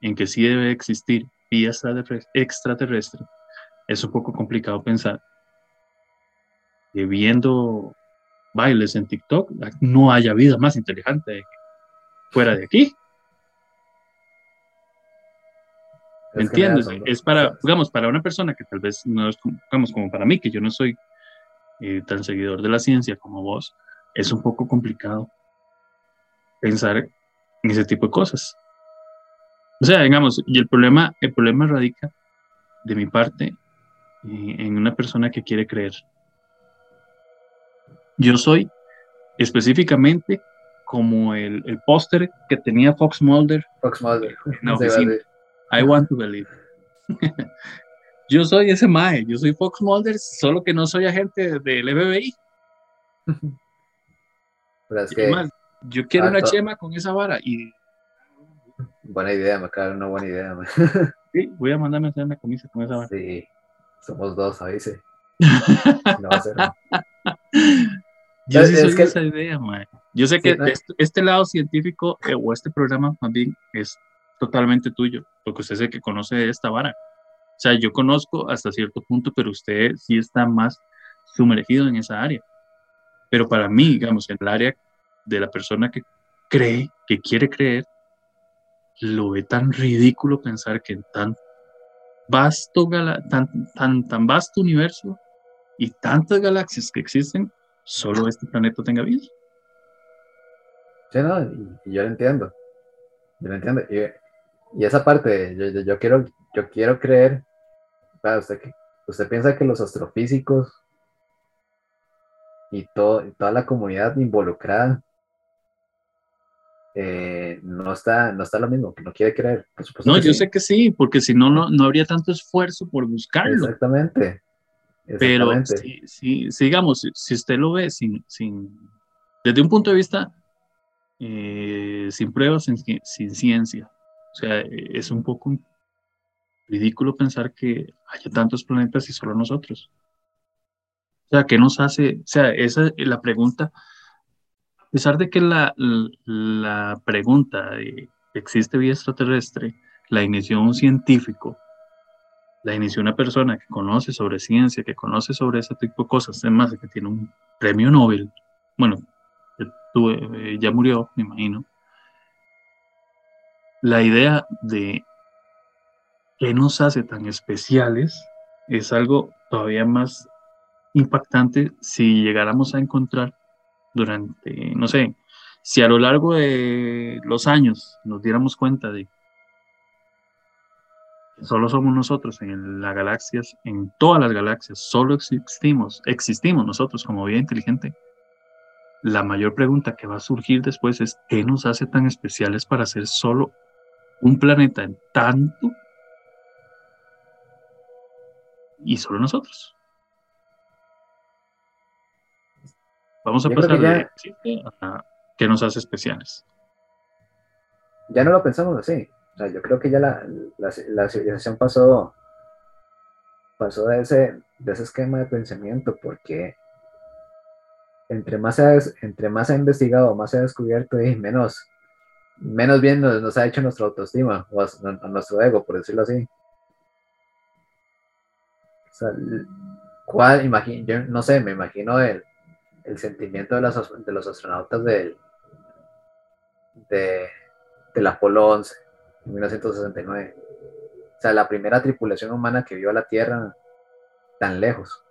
en que sí debe existir vida extraterrestre, es un poco complicado pensar que viendo bailes en TikTok no haya vida más inteligente fuera de aquí. ¿Me entiendes? Es para, digamos, para una persona que tal vez no es, digamos, como para mí, que yo no soy eh, tan seguidor de la ciencia como vos, es un poco complicado pensar en ese tipo de cosas. O sea, digamos, y el problema, el problema radica de mi parte eh, en una persona que quiere creer. Yo soy específicamente como el, el póster que tenía Fox Mulder. Fox Mulder. No, [laughs] I want to believe. [laughs] yo soy ese mae, yo soy Fox Mulder, solo que no soy agente del FBI. [laughs] yo quiero una chema con esa vara y Buena idea, me acaba una buena idea. [laughs] Sí, voy a mandarme a hacer una camisa con esa Sí, somos dos, a veces. [laughs] No va a ser. Yo sí soy que... esa idea, man. Yo sé que este, este, lado científico eh, o este programa también es totalmente tuyo, porque usted sé que conoce esta vara. O sea, yo conozco hasta cierto punto, pero usted sí está más sumergido en esa área. Pero para mí, digamos, en el área de la persona que cree, que quiere creer, lo ve tan ridículo pensar que en tan vasto, tan, tan, tan vasto universo y tantas galaxias que existen, solo este planeta tenga vida. Sí, no, y, yo lo entiendo. Yo lo entiendo. Y, esa parte, yo, yo, quiero, yo quiero creer, usted, usted piensa que los astrofísicos y, todo, y toda la comunidad involucrada eh, no, está, no está lo mismo, que no quiere creer. no, yo sé que sí, porque si no, no, habría tanto esfuerzo por buscarlo. Exactamente. Pero si, digamos, si, usted lo ve sin, sin, desde un punto de vista eh, sin pruebas, sin, sin, ciencia, o sea, es un poco ridículo pensar que haya tantos planetas y solo nosotros. O sea, ¿qué nos hace? O sea, esa es la pregunta pesar de que la, la pregunta de ¿existe vida extraterrestre? la inició un científico, la inició una persona que conoce sobre ciencia, que conoce sobre ese tipo de cosas, además de que tiene un premio Nobel, bueno, eh, ya murió, me imagino. La idea de qué nos hace tan especiales es algo todavía más impactante si llegáramos a encontrar durante, no sé, si a lo largo de los años nos diéramos cuenta de que solo somos nosotros en las galaxias, en todas las galaxias, solo existimos, existimos nosotros como vida inteligente, la mayor pregunta que va a surgir después es, ¿qué nos hace tan especiales para ser solo un planeta en tanto y solo nosotros? Vamos a pasar de qué nos hace especiales. Ya no lo pensamos así. O sea, yo creo que ya la, la, civilización pasó, pasó de ese, de ese esquema de pensamiento porque entre más se ha, entre más ha investigado, más se ha descubierto y menos, menos bien nos, ha hecho nuestra autoestima o nuestro ego, por decirlo así. O sea, ¿cuál, imagino, yo no sé, me imagino el, el sentimiento de los, astronautas del, de, del Apolo 11, en 1969. sea, la primera tripulación humana que vio a la Tierra tan lejos.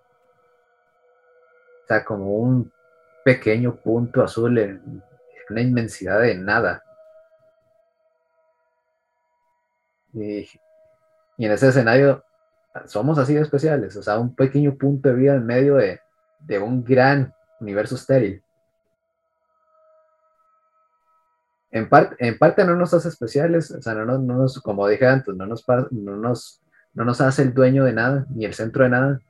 O sea, como un pequeño punto azul en una inmensidad de nada. Y, y en ese escenario somos así de especiales, o sea, un pequeño punto de vida en medio de, de un gran universo estéril. En, en parte no nos hace especiales, o sea, no, nos, como dije antes, no nos, no, nos, no nos hace el dueño de nada, ni el centro de nada,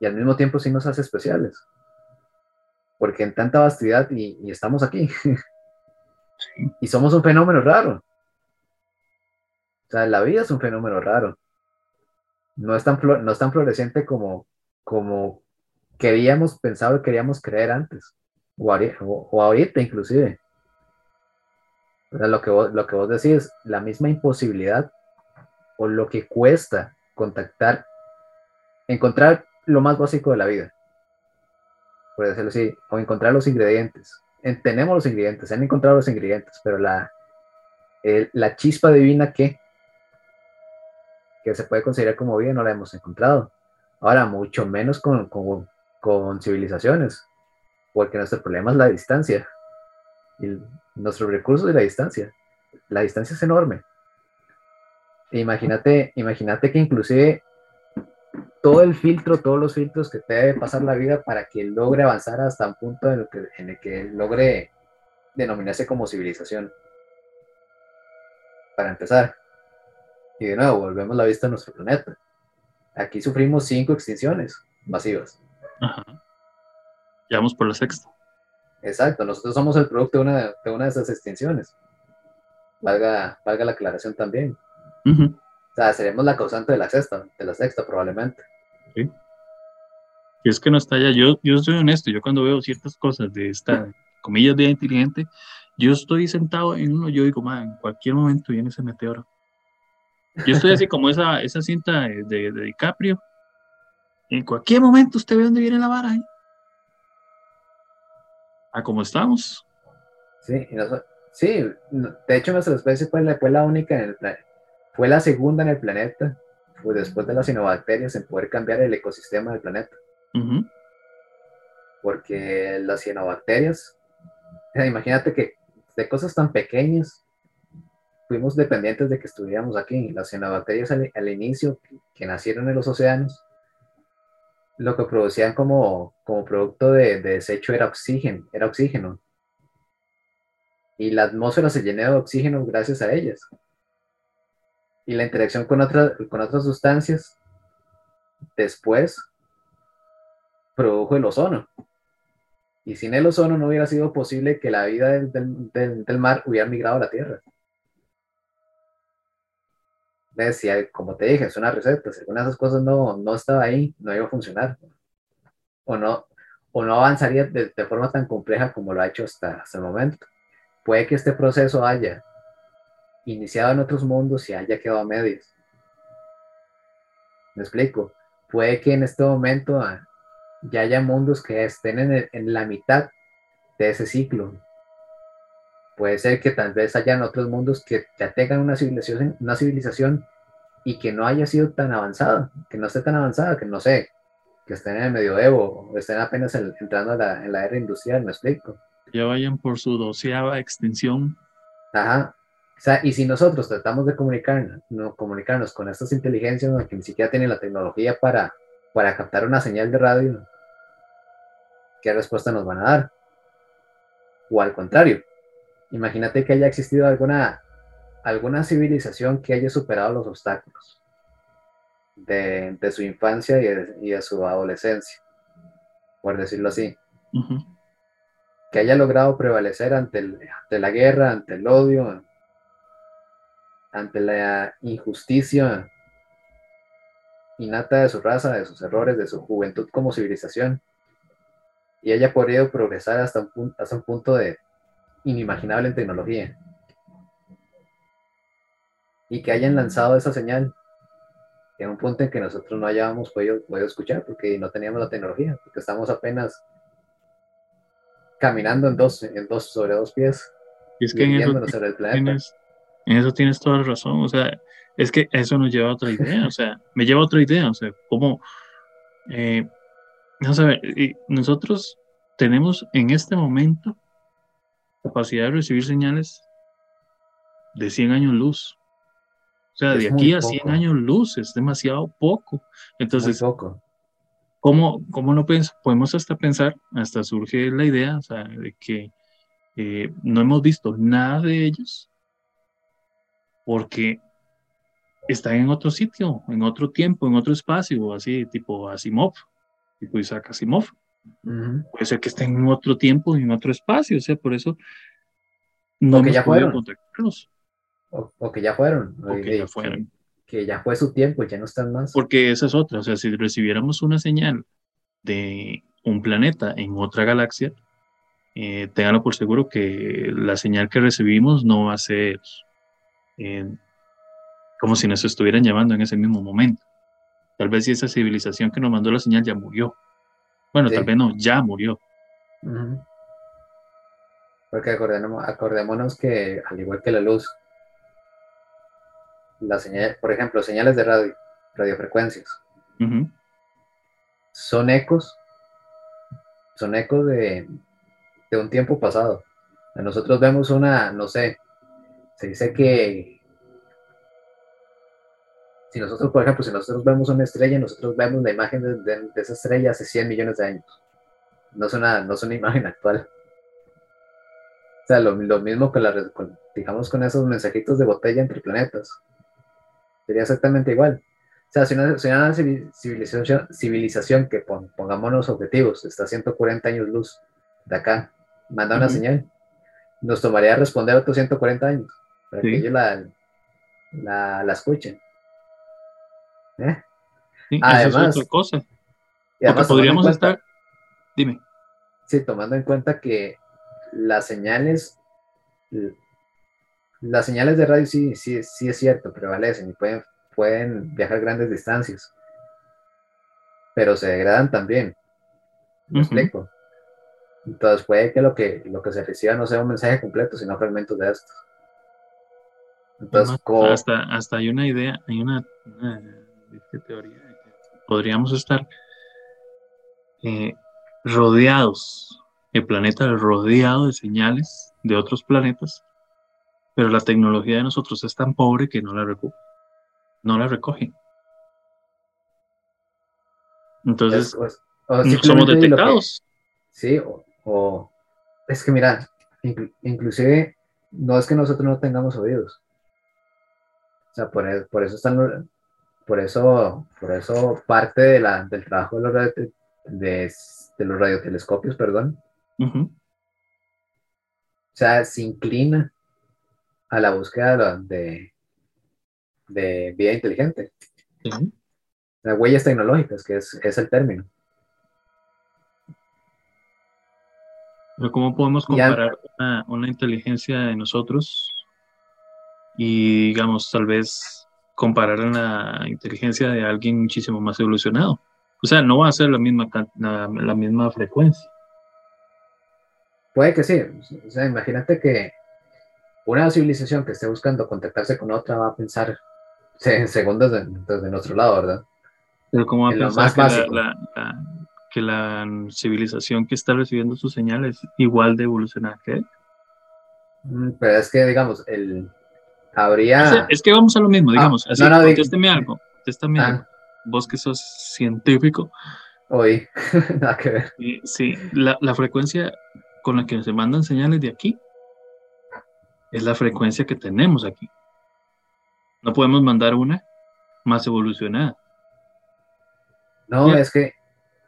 y al mismo tiempo sí nos hace especiales, porque en tanta vastidad y, y estamos aquí, [laughs] y somos un fenómeno raro. O sea, la vida es un fenómeno raro. No es tan, no es tan floreciente como, como queríamos, pensado queríamos creer antes, o, o, ahorita inclusive. O sea, lo que, vos, lo que vos decís, la misma imposibilidad o lo que cuesta contactar, encontrar lo más básico de la vida, por decirlo así, o encontrar los ingredientes. tenemos los ingredientes, han encontrado los ingredientes, pero la, la chispa divina que que se puede considerar como vida no la hemos encontrado. Ahora, mucho menos con, con, con civilizaciones, porque nuestro problema es la distancia. Y nuestro recurso es la distancia. La distancia es enorme. Imagínate, imagínate que inclusive todo el filtro, todos los filtros que te debe pasar la vida para que logre avanzar hasta un punto en el que, en el que logre denominarse como civilización. Para empezar. Y de nuevo, volvemos la vista a nuestro planeta. Aquí sufrimos cinco extinciones masivas. Ajá. Ya vamos por la sexta. Exacto, nosotros somos el producto de una de, una de esas extinciones. Valga, valga la aclaración también. O sea, seremos la causante de la sexta, de la sexta probablemente. Sí. Y es que no está allá. Yo, yo soy honesto, yo cuando veo ciertas cosas de esta, comillas, vida inteligente, yo estoy sentado en uno, yo digo, man, en cualquier momento viene ese meteoro. Yo estoy así como esa, esa cinta de, de, DiCaprio. En cualquier momento usted ve dónde viene la vara. ¿eh? A cómo estamos. Sí, sí, de hecho nuestra especie fue la, fue la única en el planeta. Fue la segunda en el planeta, fue después de las cianobacterias, en poder cambiar el ecosistema del planeta. Porque las cianobacterias, imagínate que de cosas tan pequeñas fuimos dependientes de que estuviéramos aquí. Las cianobacterias al, al inicio, que, nacieron en los océanos, lo que producían como, como producto de, desecho era oxígeno, era oxígeno. Y la atmósfera se llenó de oxígeno gracias a ellas. Y la interacción con, con otras sustancias después produjo el ozono. Y sin el ozono no hubiera sido posible que la vida del, del mar hubiera migrado a la Tierra decía, como te dije, es una receta, si alguna de esas cosas no, no estaba ahí, no iba a funcionar. O no, o no avanzaría de, forma tan compleja como lo ha hecho hasta, hasta el momento. Puede que este proceso haya iniciado en otros mundos y haya quedado a medias. ¿Me explico? Puede que en este momento ah, ya haya mundos que estén en, en la mitad de ese ciclo puede ser que tal vez hayan otros mundos que ya tengan una civilización, una civilización y que no haya sido tan avanzada, que no esté tan avanzada, que no sé, que estén en el medioevo o estén apenas entrando en la era industrial, me explico. Ya vayan por su doceava extensión. Ajá. O sea, y si nosotros tratamos de comunicarnos, no, comunicarnos con estas inteligencias que ni siquiera tienen la tecnología para, para captar una señal de radio, ¿qué respuesta nos van a dar? O al contrario, Imagínate que haya existido alguna, alguna civilización que haya superado los obstáculos de, su infancia y de, su adolescencia, por decirlo así. Que haya logrado prevalecer ante, ante la guerra, ante el odio, ante la injusticia innata de su raza, de sus errores, de su juventud como civilización, y haya podido progresar hasta un, hasta un punto de, inimaginable en tecnología. Y que hayan lanzado esa señal en un punto en que nosotros no hayamos podido, podido escuchar porque no teníamos la tecnología, porque estamos apenas caminando en dos, en dos sobre dos pies. Y es que en esos, En eso tienes toda la razón. O sea, es que eso nos lleva a otra idea. O sea, me lleva a otra idea. O sea, cómo. Eh, vamos a ver, nosotros tenemos en este momento capacidad de recibir señales de 100 años luz. O sea, de aquí a 100 años luz es demasiado poco. Entonces, poco. ¿cómo, cómo no podemos hasta pensar, hasta surge la idea, o sea, de que eh, no hemos visto nada de ellos porque están en otro sitio, en otro tiempo, en otro espacio, así tipo Asimov, tipo Isaac Asimov. Puede ser que estén en otro tiempo, en otro espacio, o sea, por eso no hemos ya podido contactarlos. O, que ya fueron. O que ya fueron. Que, ya fue su tiempo y ya no están más. Porque esa es otra, o sea, si recibiéramos una señal de un planeta en otra galaxia, eh, ténganlo por seguro que la señal que recibimos no va a ser eh, como si nos estuvieran llamando en ese mismo momento. Tal vez si esa civilización que nos mandó la señal ya murió. Bueno, tal vez no, ya murió. Porque acordémonos, que al igual que la luz, la señal, por ejemplo, señales de radio, radiofrecuencias, son ecos, son ecos de, de un tiempo pasado. Nosotros vemos una, no sé, se dice que si nosotros, por ejemplo, si nosotros vemos una estrella, nosotros vemos la imagen de, esa estrella hace 100 millones de años. No es una, no es una imagen actual. O sea, lo, mismo que la, digamos, con esos mensajitos de botella entre planetas. Sería exactamente igual. O sea, si una, si una civilización, civilización que pongámonos objetivos, está a 140 años luz de acá, manda una señal, nos tomaría responder otros 140 años para que ellos la, la, la escuchen. ¿Eh? además, es otra cosa. podríamos estar. Dime. Sí, tomando en cuenta que las señales, las señales de radio sí, sí, sí es cierto, prevalecen y pueden, pueden viajar grandes distancias, pero se degradan también. ¿Me explico? Entonces puede que lo que lo que se reciba no sea un mensaje completo, sino fragmentos de estos. Entonces, hasta, hasta hay una idea, hay una de teoría podríamos estar eh, rodeados, el planeta rodeado de señales de otros planetas, pero la tecnología de nosotros es tan pobre que no la, recoge, no la recoge. Entonces, somos detectados. sí, o, es que mira, inclusive no es que nosotros no tengamos oídos. O sea, por, e, por eso están por eso, por eso parte de la, del trabajo de los, de, los radiotelescopios, perdón, o sea, se inclina a la búsqueda de, de vida inteligente. Las huellas tecnológicas, que es, es, el término. Pero ¿cómo podemos comparar una, una, inteligencia de nosotros y, digamos, tal vez comparar la inteligencia de alguien muchísimo más evolucionado. O sea, no va a ser la misma, la, misma frecuencia. Puede que sí. O sea, imagínate que una civilización que esté buscando contactarse con otra va a pensar en segundos desde, nuestro lado, ¿verdad? Pero ¿cómo va a pensar que la, que la, civilización que está recibiendo sus señales igual de evolucionada que él? Mm, pero es que, digamos, el, habría... Es, que vamos a lo mismo, digamos. Ah, así, no, contésteme algo. Contéstame algo. Ah. Vos que sos científico. Hoy, [laughs] nada que ver. Sí, la, la frecuencia con la que se mandan señales de aquí es la frecuencia que tenemos aquí. No podemos mandar una más evolucionada. No, es que,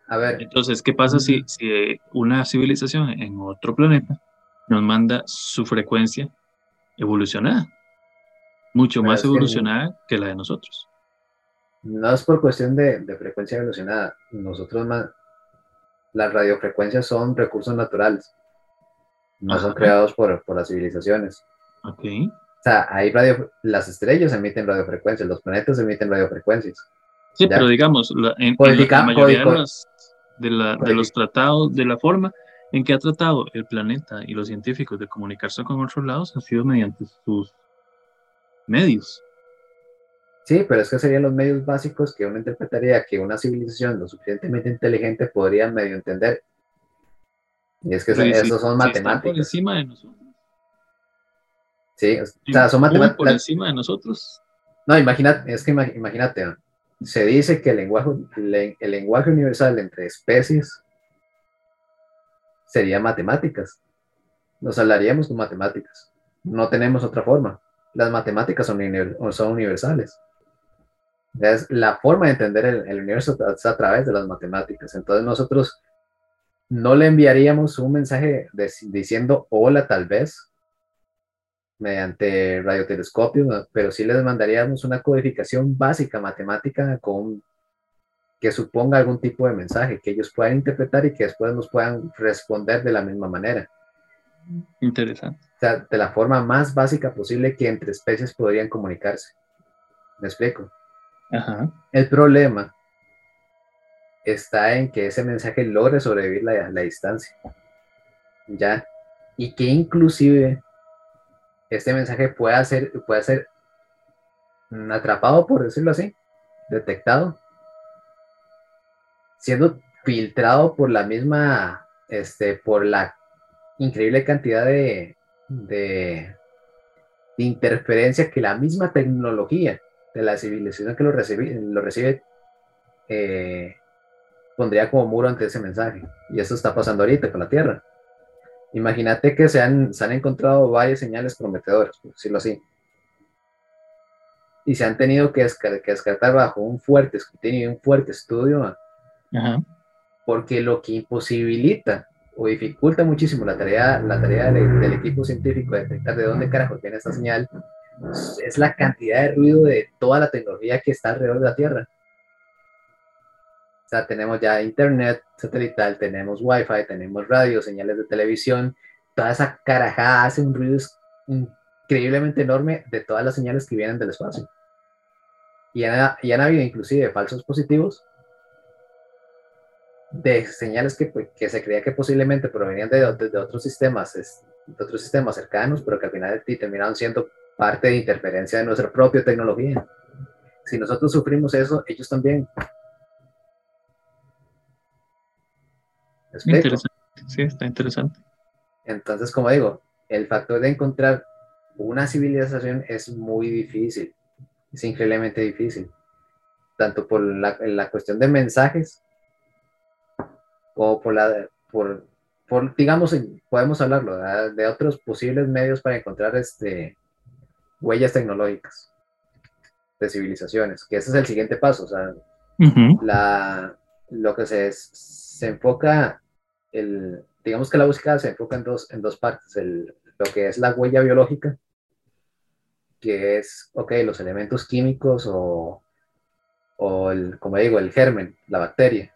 a ver. Entonces, ¿qué pasa si, si una civilización en otro planeta nos manda su frecuencia evolucionada? Mucho más evolucionada que, la de nosotros. No es por cuestión de, frecuencia evolucionada. Nosotros más, las radiofrecuencias son recursos naturales. No son creados por, las civilizaciones. Ok. O sea, hay radio, las estrellas emiten radiofrecuencias, los planetas emiten radiofrecuencias. Sí, pero digamos, en, la mayoría de, los, de los tratados, de la forma en que ha tratado el planeta y los científicos de comunicarse con otros lados, ha sido mediante sus medios. Sí, pero es que serían los medios básicos que uno interpretaría que una civilización lo suficientemente inteligente podría medio entender. Y es que esos son matemáticos. por encima de nosotros. Sí, o sea, son matemáticas. Por encima de nosotros. No, imagínate, es que imagínate, se dice que el lenguaje, el lenguaje universal entre especies sería matemáticas. Nos hablaríamos con matemáticas. No tenemos otra forma. Las matemáticas son, universales. Es la forma de entender el, universo a través de las matemáticas. Entonces nosotros no le enviaríamos un mensaje diciendo hola tal vez mediante radiotelescopio, pero sí les mandaríamos una codificación básica matemática con que suponga algún tipo de mensaje que ellos puedan interpretar y que después nos puedan responder de la misma manera. Interesante. O sea, de la forma más básica posible que entre especies podrían comunicarse. ¿Me explico? El problema está en que ese mensaje logre sobrevivir la, la distancia. ¿Ya? Y que inclusive este mensaje pueda ser, puede ser atrapado, por decirlo así, detectado, siendo filtrado por la misma, este, por la increíble cantidad de, de, interferencia que la misma tecnología de la civilización que lo recibe, lo recibe eh, pondría como muro ante ese mensaje. Y eso está pasando ahorita con la Tierra. Imagínate que se han, se han encontrado varias señales prometedoras, por decirlo así. Y se han tenido que, descartar bajo un fuerte escrutinio y un fuerte estudio. Porque lo que imposibilita o dificulta muchísimo la tarea, la tarea del, equipo científico de detectar de dónde carajo viene esta señal es la cantidad de ruido de toda la tecnología que está alrededor de la Tierra. O sea, tenemos ya internet satelital, tenemos wifi, tenemos radio, señales de televisión, toda esa carajada hace un ruido increíblemente enorme de todas las señales que vienen del espacio. Y han, y han habido inclusive falsos positivos de señales que, pues, que, se creía que posiblemente provenían de, de, otros sistemas, de otros sistemas cercanos, pero que al final terminaron siendo parte de interferencia de nuestra propia tecnología. Si nosotros sufrimos eso, ellos también. Interesante. Sí, está interesante. Entonces, como digo, el factor de encontrar una civilización es muy difícil, es increíblemente difícil, tanto por la, la cuestión de mensajes como por la, por, por digamos, podemos hablarlo, de otros posibles medios para encontrar este, huellas tecnológicas de civilizaciones, que ese es el siguiente paso, o sea, la, lo que se, se enfoca, el, digamos que la búsqueda se enfoca en dos, en dos partes, el, lo que es la huella biológica, que es, ok, los elementos químicos o, o el, como digo, el germen, la bacteria,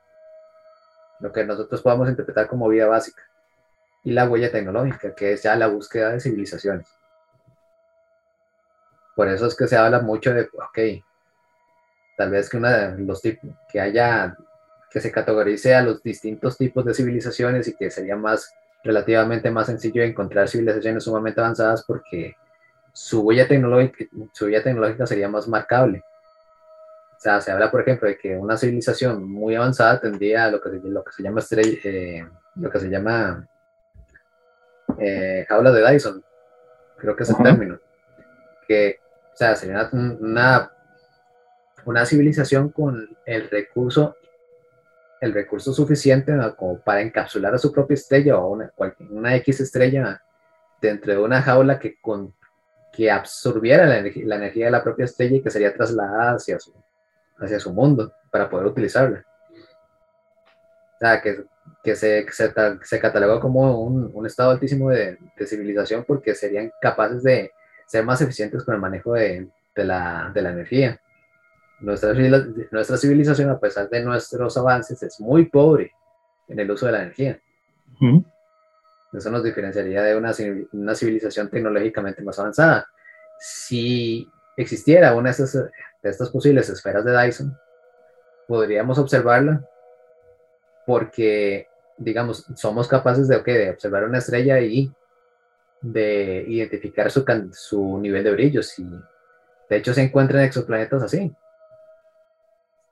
lo que nosotros podamos interpretar como vida básica, y la huella tecnológica, que es ya la búsqueda de civilizaciones. Por eso es que se habla mucho de, ok, tal vez que, una los tipos, que haya, que se categorice a los distintos tipos de civilizaciones y que sería más, relativamente más sencillo encontrar civilizaciones sumamente avanzadas porque su huella tecnológica, su huella tecnológica sería más marcable. Sea, se habla, por ejemplo, de que una civilización muy avanzada tendría lo que se, lo que se llama eh, lo que se llama eh, jaula de Dyson, creo que es el término, que o sea, sería una, una, civilización con el recurso, el recurso suficiente como para encapsular a su propia estrella o una, una X estrella dentro de una jaula que, con, que absorbiera la, la, energía de la propia estrella y que sería trasladada hacia su, hacia su mundo para poder utilizarla. O sea, que, que se, se, se cataloga como un, un estado altísimo de, de, civilización porque serían capaces de ser más eficientes con el manejo de, de, la, de la, energía. Nuestra, nuestra civilización, a pesar de nuestros avances, es muy pobre en el uso de la energía. Eso nos diferenciaría de una, una, civilización tecnológicamente más avanzada. Si existiera una de estas, de estas posibles esferas de Dyson, podríamos observarla porque, digamos, somos capaces de, okay, de observar una estrella y de identificar su, su nivel de brillo, si, De hecho, se encuentran exoplanetas así.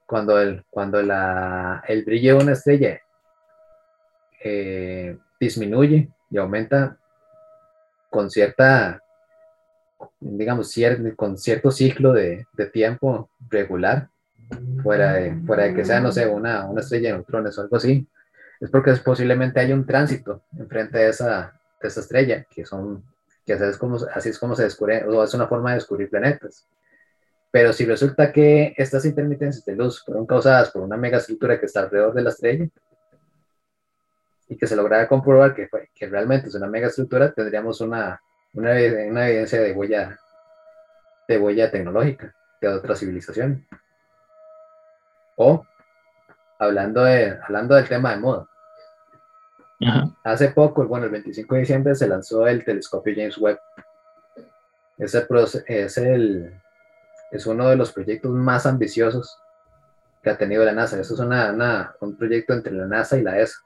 Cuando el, cuando la, el brillo de una estrella eh, disminuye y aumenta con cierta, digamos, con cierto ciclo de, tiempo regular, fuera de, fuera de que sea, no sé, una, una estrella de neutrones o algo así, es porque posiblemente hay un tránsito enfrente de esa, de esa estrella, que son, que así es como, así es como se descubre, o es una forma de descubrir planetas. Pero si resulta que estas intermitencias de luz fueron causadas por una megaestructura que está alrededor de la estrella, y que se lograra comprobar que, que realmente es una megaestructura, tendríamos una, una, una, evidencia de huella, de huella tecnológica de otra civilización. O, hablando, de, hablando del tema de moda, hace poco, bueno, el 25 de diciembre se lanzó el telescopio James Webb. Ese es, el, es uno de los proyectos más ambiciosos que ha tenido la NASA. Eso es una, un proyecto entre la NASA y la ESA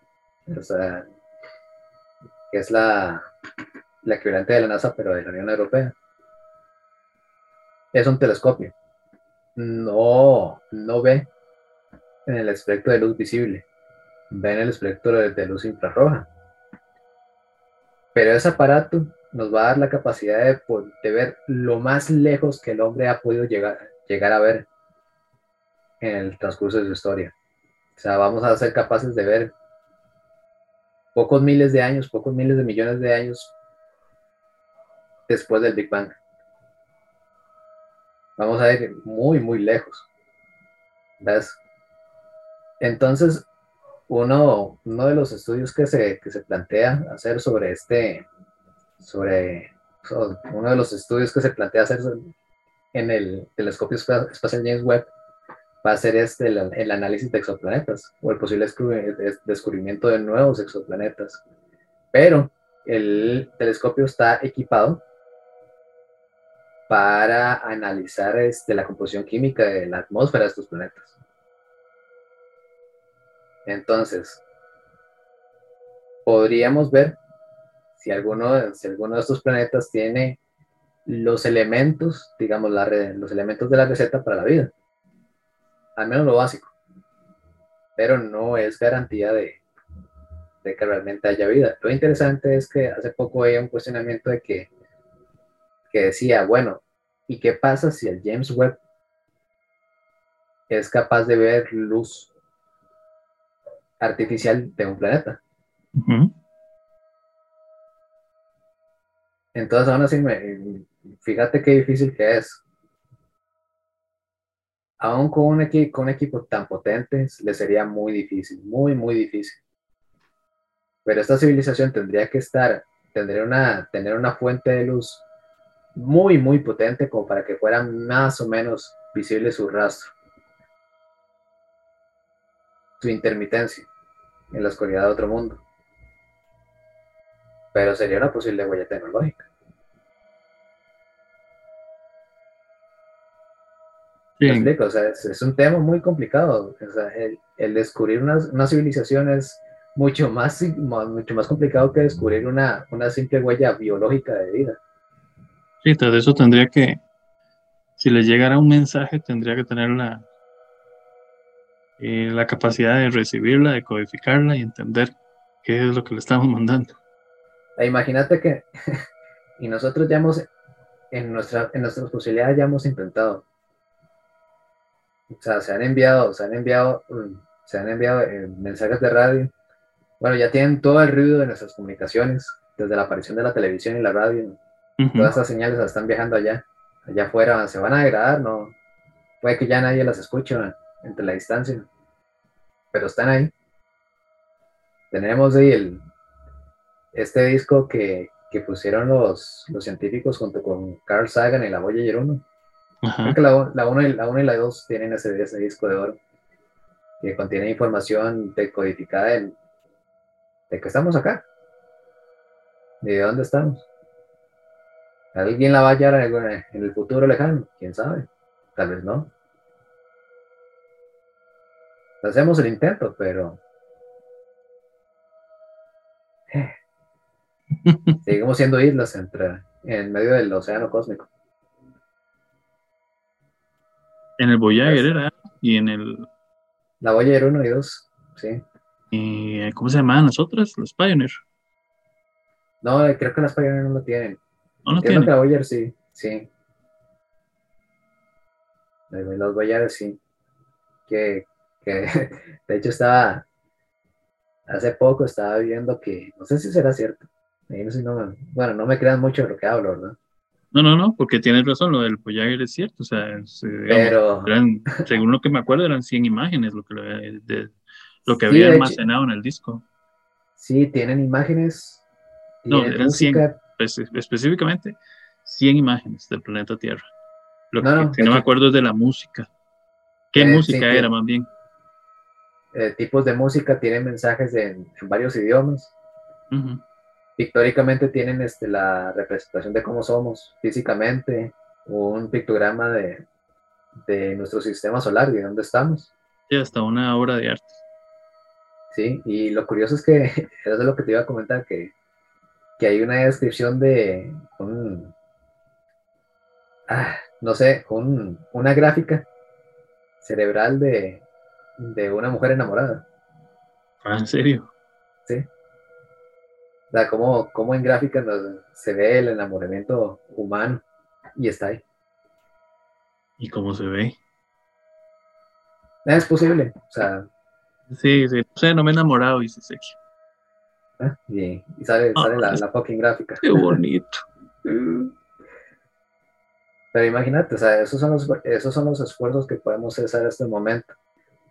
es la, la equivalente de la NASA, pero de la Unión Europea. Es un telescopio. No, no ve en el espectro de luz visible, ve en el espectro de, luz infrarroja. Pero ese aparato nos va a dar la capacidad de, de, ver lo más lejos que el hombre ha podido llegar, llegar a ver en el transcurso de su historia. O sea, vamos a ser capaces de ver pocos miles de años, pocos miles de millones de años después del Big Bang. Vamos a ir muy, muy lejos. Entonces, uno, uno de los estudios que se, que se plantea hacer sobre este, sobre, uno de los estudios que se plantea hacer en el telescopio espacial James Webb va a ser este el, análisis de exoplanetas o el posible descubrimiento de nuevos exoplanetas. Pero el telescopio está equipado para analizar este, la composición química de la atmósfera de estos planetas. Entonces, podríamos ver si alguno, si alguno de estos planetas tiene los elementos, digamos, los elementos de la receta para la vida al menos lo básico, pero no es garantía de, que realmente haya vida. Lo interesante es que hace poco había un cuestionamiento de que, que decía, bueno, ¿y qué pasa si el James Webb es capaz de ver luz artificial de un planeta? Entonces, aún así, fíjate qué difícil que es aún con un, equipo, con un equipo tan potente, le sería muy difícil, muy, muy difícil. Pero esta civilización tendría que estar, tendría una, tener una fuente de luz muy, muy potente como para que fuera más o menos visible su rastro, su intermitencia en la oscuridad de otro mundo. Pero sería una posible huella tecnológica. es, un tema muy complicado. el, descubrir una, civilización es mucho más, mucho más complicado que descubrir una, simple huella biológica de vida. Sí, tras eso tendría que, si le llegara un mensaje, tendría que tener la, eh, la capacidad de recibirla, de codificarla y entender qué es lo que le estamos mandando. E imagínate que, [laughs] y nosotros ya hemos, en, nuestra, en nuestras posibilidades ya hemos intentado o sea, se han enviado, se han enviado, mm, se han enviado eh, mensajes de radio. Bueno, ya tienen todo el ruido de nuestras comunicaciones, desde la aparición de la televisión y la radio. Todas esas señales están viajando allá, allá afuera, se van a degradar, no. Puede que ya nadie las escuche entre la distancia, pero están ahí. Tenemos ahí el, este disco que, que pusieron los, los científicos junto con Carl Sagan y la Voyager 1 Creo que la 1 y, la y la 2 tienen ese, disco de oro que contiene información decodificada de, de que estamos acá, de dónde estamos. ¿Alguien la va a hallar en el futuro lejano? ¿Quién sabe? Tal vez no. Hacemos el intento, pero... Eh, [laughs] seguimos siendo islas entre, en medio del océano cósmico. En el Voyager era, y en el... La Voyager 1 y 2, sí. Y, ¿Cómo se llamaban las otras? Los Pioneer. No, creo que las Pioneer no lo tienen. No lo tienen. La Voyager sí, sí. Los Voyager sí. Que, que [laughs] de hecho estaba, hace poco estaba viendo que, no sé si será cierto, bueno, no me crean mucho de lo que hablo, ¿verdad? No, no, no, porque tienes razón, lo del Voyager es cierto, o sea, eh, Pero... según lo que me acuerdo eran 100 imágenes lo que, de, lo que había almacenado en el disco. Sí, tienen imágenes. No, eran 100, específicamente 100 imágenes del planeta Tierra. Lo que si no me acuerdo es de la música. ¿Qué eh, música era más bien? Eh, tipos de música, tienen mensajes en, varios idiomas. Pictóricamente tienen este, la representación de cómo somos físicamente, un pictograma de, de nuestro sistema solar y de dónde estamos. Sí, hasta una obra de arte. Sí, y lo curioso es que, [laughs] eso es lo que te iba a comentar, que, que hay una descripción de un, ah, no sé, un, una gráfica cerebral de, de una mujer enamorada. Ah, ¿en serio? Sí. O sea, como, en gráfica se ve el enamoramiento humano y está ahí. ¿Y cómo se ve? Es posible, o sea. Sí, sí, o sea, no me he enamorado, dice Sergio. Ah, y sale, ah, sale la, la, fucking gráfica. Qué bonito. [laughs] Pero imagínate, o sea, esos son los, esos son los esfuerzos que podemos hacer en este momento.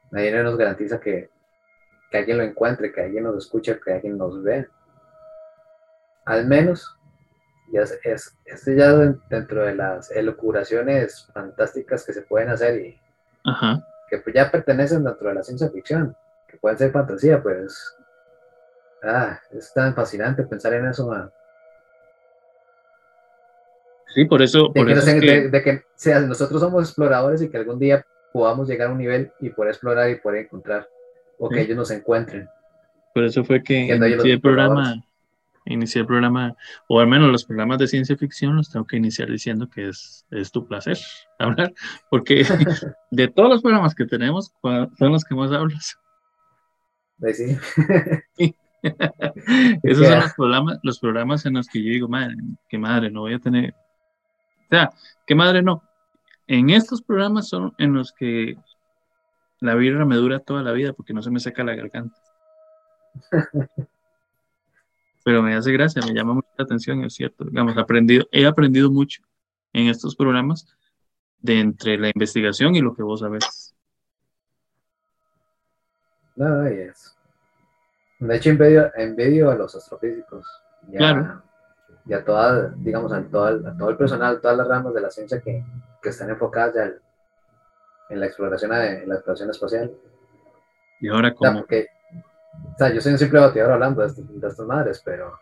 Nadie nos garantiza que, alguien lo encuentre, que alguien nos escuche, que alguien nos vea. Al menos, ya es, es, ya dentro de las elocuraciones fantásticas que se pueden hacer y que pues ya pertenecen dentro de la ciencia ficción, que pueden ser fantasía, pues ah, es tan fascinante pensar en eso. Sí, por eso. Por eso de, que sea, nosotros somos exploradores y que algún día podamos llegar a un nivel y poder explorar y poder encontrar, o que ellos nos encuentren. Por eso fue que inicié el programa, inicié el programa, o al menos los programas de ciencia ficción los tengo que iniciar diciendo que es, es tu placer [laughs] hablar, porque [laughs] de todos los programas que tenemos, son los que más hablas. Pues sí. Esos son los programas, los programas en los que yo digo, madre, qué madre, no voy a tener. O sea, qué madre no, en estos programas son en los que la birra me dura toda la vida porque no se me seca la garganta. [laughs] Pero me hace gracia, me llama mucho la atención, es cierto. Digamos, aprendido, he aprendido mucho en estos programas de entre la investigación y lo que vos sabés. No, es. De hecho, envidio, a los astrofísicos. claro y a toda, digamos, a todo, el, a todo el personal, todas las ramas de la ciencia que, que están enfocadas ya en la exploración, en la exploración espacial. Y ahora como... O sea, yo soy un simple bateador hablando de, de, estas madres, pero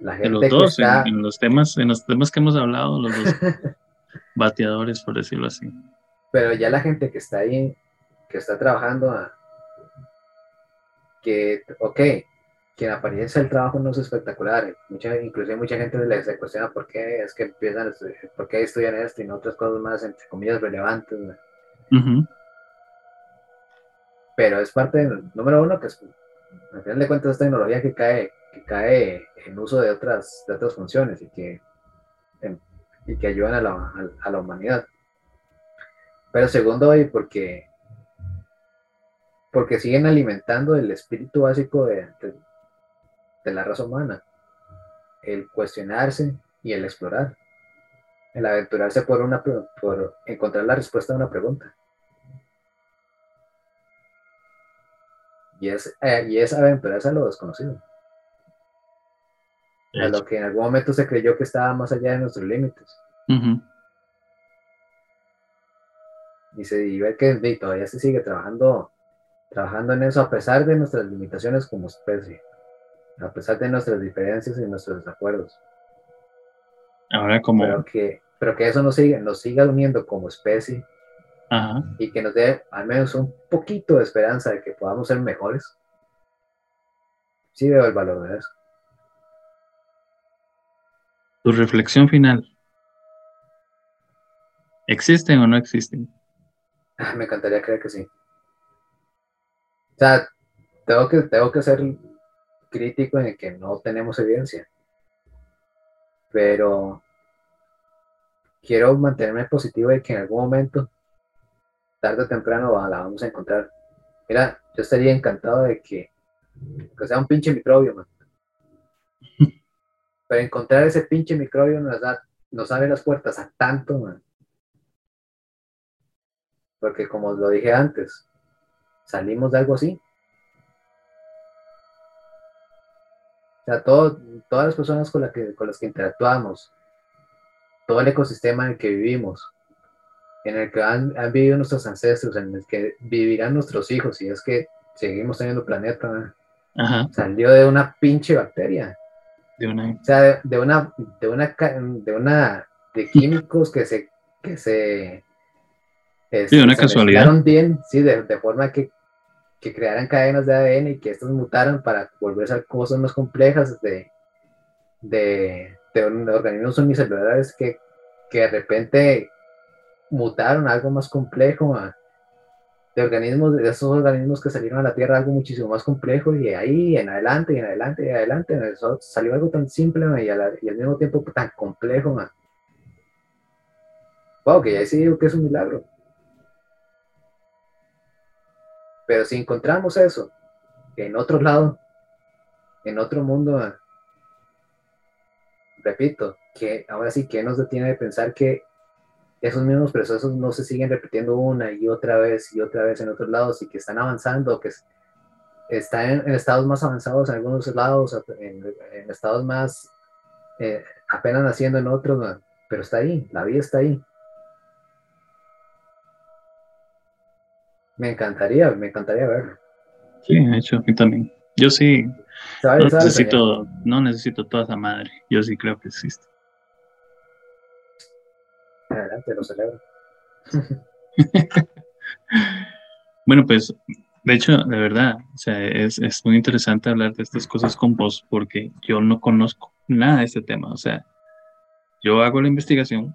la gente en los dos, en, los temas, en los temas que hemos hablado, los dos [laughs] bateadores, por decirlo así. Pero ya la gente que está ahí, que está trabajando, a, que, ok, que en apariencia el trabajo no es espectacular. Mucha, inclusive mucha gente le cuestiona por qué es que empiezan, por qué estudian esto y no otras cosas más, entre comillas, relevantes. Pero es parte, número uno, que es, al final de cuentas es tecnología que cae, que cae en uso de otras, de otras funciones y que, y que ayudan a la, a, la humanidad. Pero segundo, y porque porque siguen alimentando el espíritu básico de, de la raza humana, el cuestionarse y el explorar, el aventurarse por, una, por encontrar la respuesta a una pregunta. Y es, eh, y es aventurarse a lo desconocido. A lo que en algún momento se creyó que estaba más allá de nuestros límites. Y se y ver que todavía se sigue trabajando, trabajando en eso a pesar de nuestras limitaciones como especie a pesar de nuestras diferencias y nuestros desacuerdos. Ahora como... Pero que, pero que eso nos siga, nos siga uniendo como especie y que nos dé al menos un poquito de esperanza de que podamos ser mejores. Sí veo el valor de eso. Tu reflexión final. ¿Existen o no existen? Ah, me encantaría creer que sí. O sea, tengo que, tengo que ser crítico en que no tenemos evidencia. Pero quiero mantenerme positivo de que en algún momento, tarde o temprano, la vamos a encontrar. Mira, yo estaría encantado de que, que sea un pinche microbio, man. [laughs] Pero encontrar ese pinche microbio nos, da, nos abre las puertas a tanto, man. Porque como lo dije antes, salimos de algo así. O sea, todo, todas las personas con, que, con las que interactuamos, todo el ecosistema en el que vivimos, en el que han, vivido nuestros ancestros, en el que vivirán nuestros hijos, y es que seguimos teniendo planeta, salió de una pinche bacteria. De una... O sea, de, una, de una, de una, de químicos que se, que se, este, sí, una casualidad. bien, sí, de, de forma que, que, crearan cadenas de ADN y que estos mutaran para volverse a cosas más complejas de, de, de organismos unicelulares que, que de repente mutaron a algo más complejo, de organismos, de esos organismos que salieron a la Tierra algo muchísimo más complejo y ahí en adelante y en adelante y adelante salió algo tan simple y, al mismo tiempo tan complejo. Wow, que ya sí digo que es un milagro. Pero si encontramos eso en otro lado, en otro mundo, repito, que ahora sí que nos detiene de pensar que esos mismos procesos no se siguen repitiendo una y otra vez y otra vez en otros lados y que están avanzando, que están en, estados más avanzados en algunos lados, en, estados más eh, apenas naciendo en otros, pero está ahí, la vida está ahí. Me encantaría, me encantaría verlo. Sí, de hecho, a también. Yo sí. no, necesito, no necesito toda esa madre. Yo sí creo que existe. Adelante, lo celebro. [laughs] [laughs] bueno, pues, de hecho, de verdad, o sea, es, es, muy interesante hablar de estas cosas con vos porque yo no conozco nada de este tema. O sea, yo hago la investigación,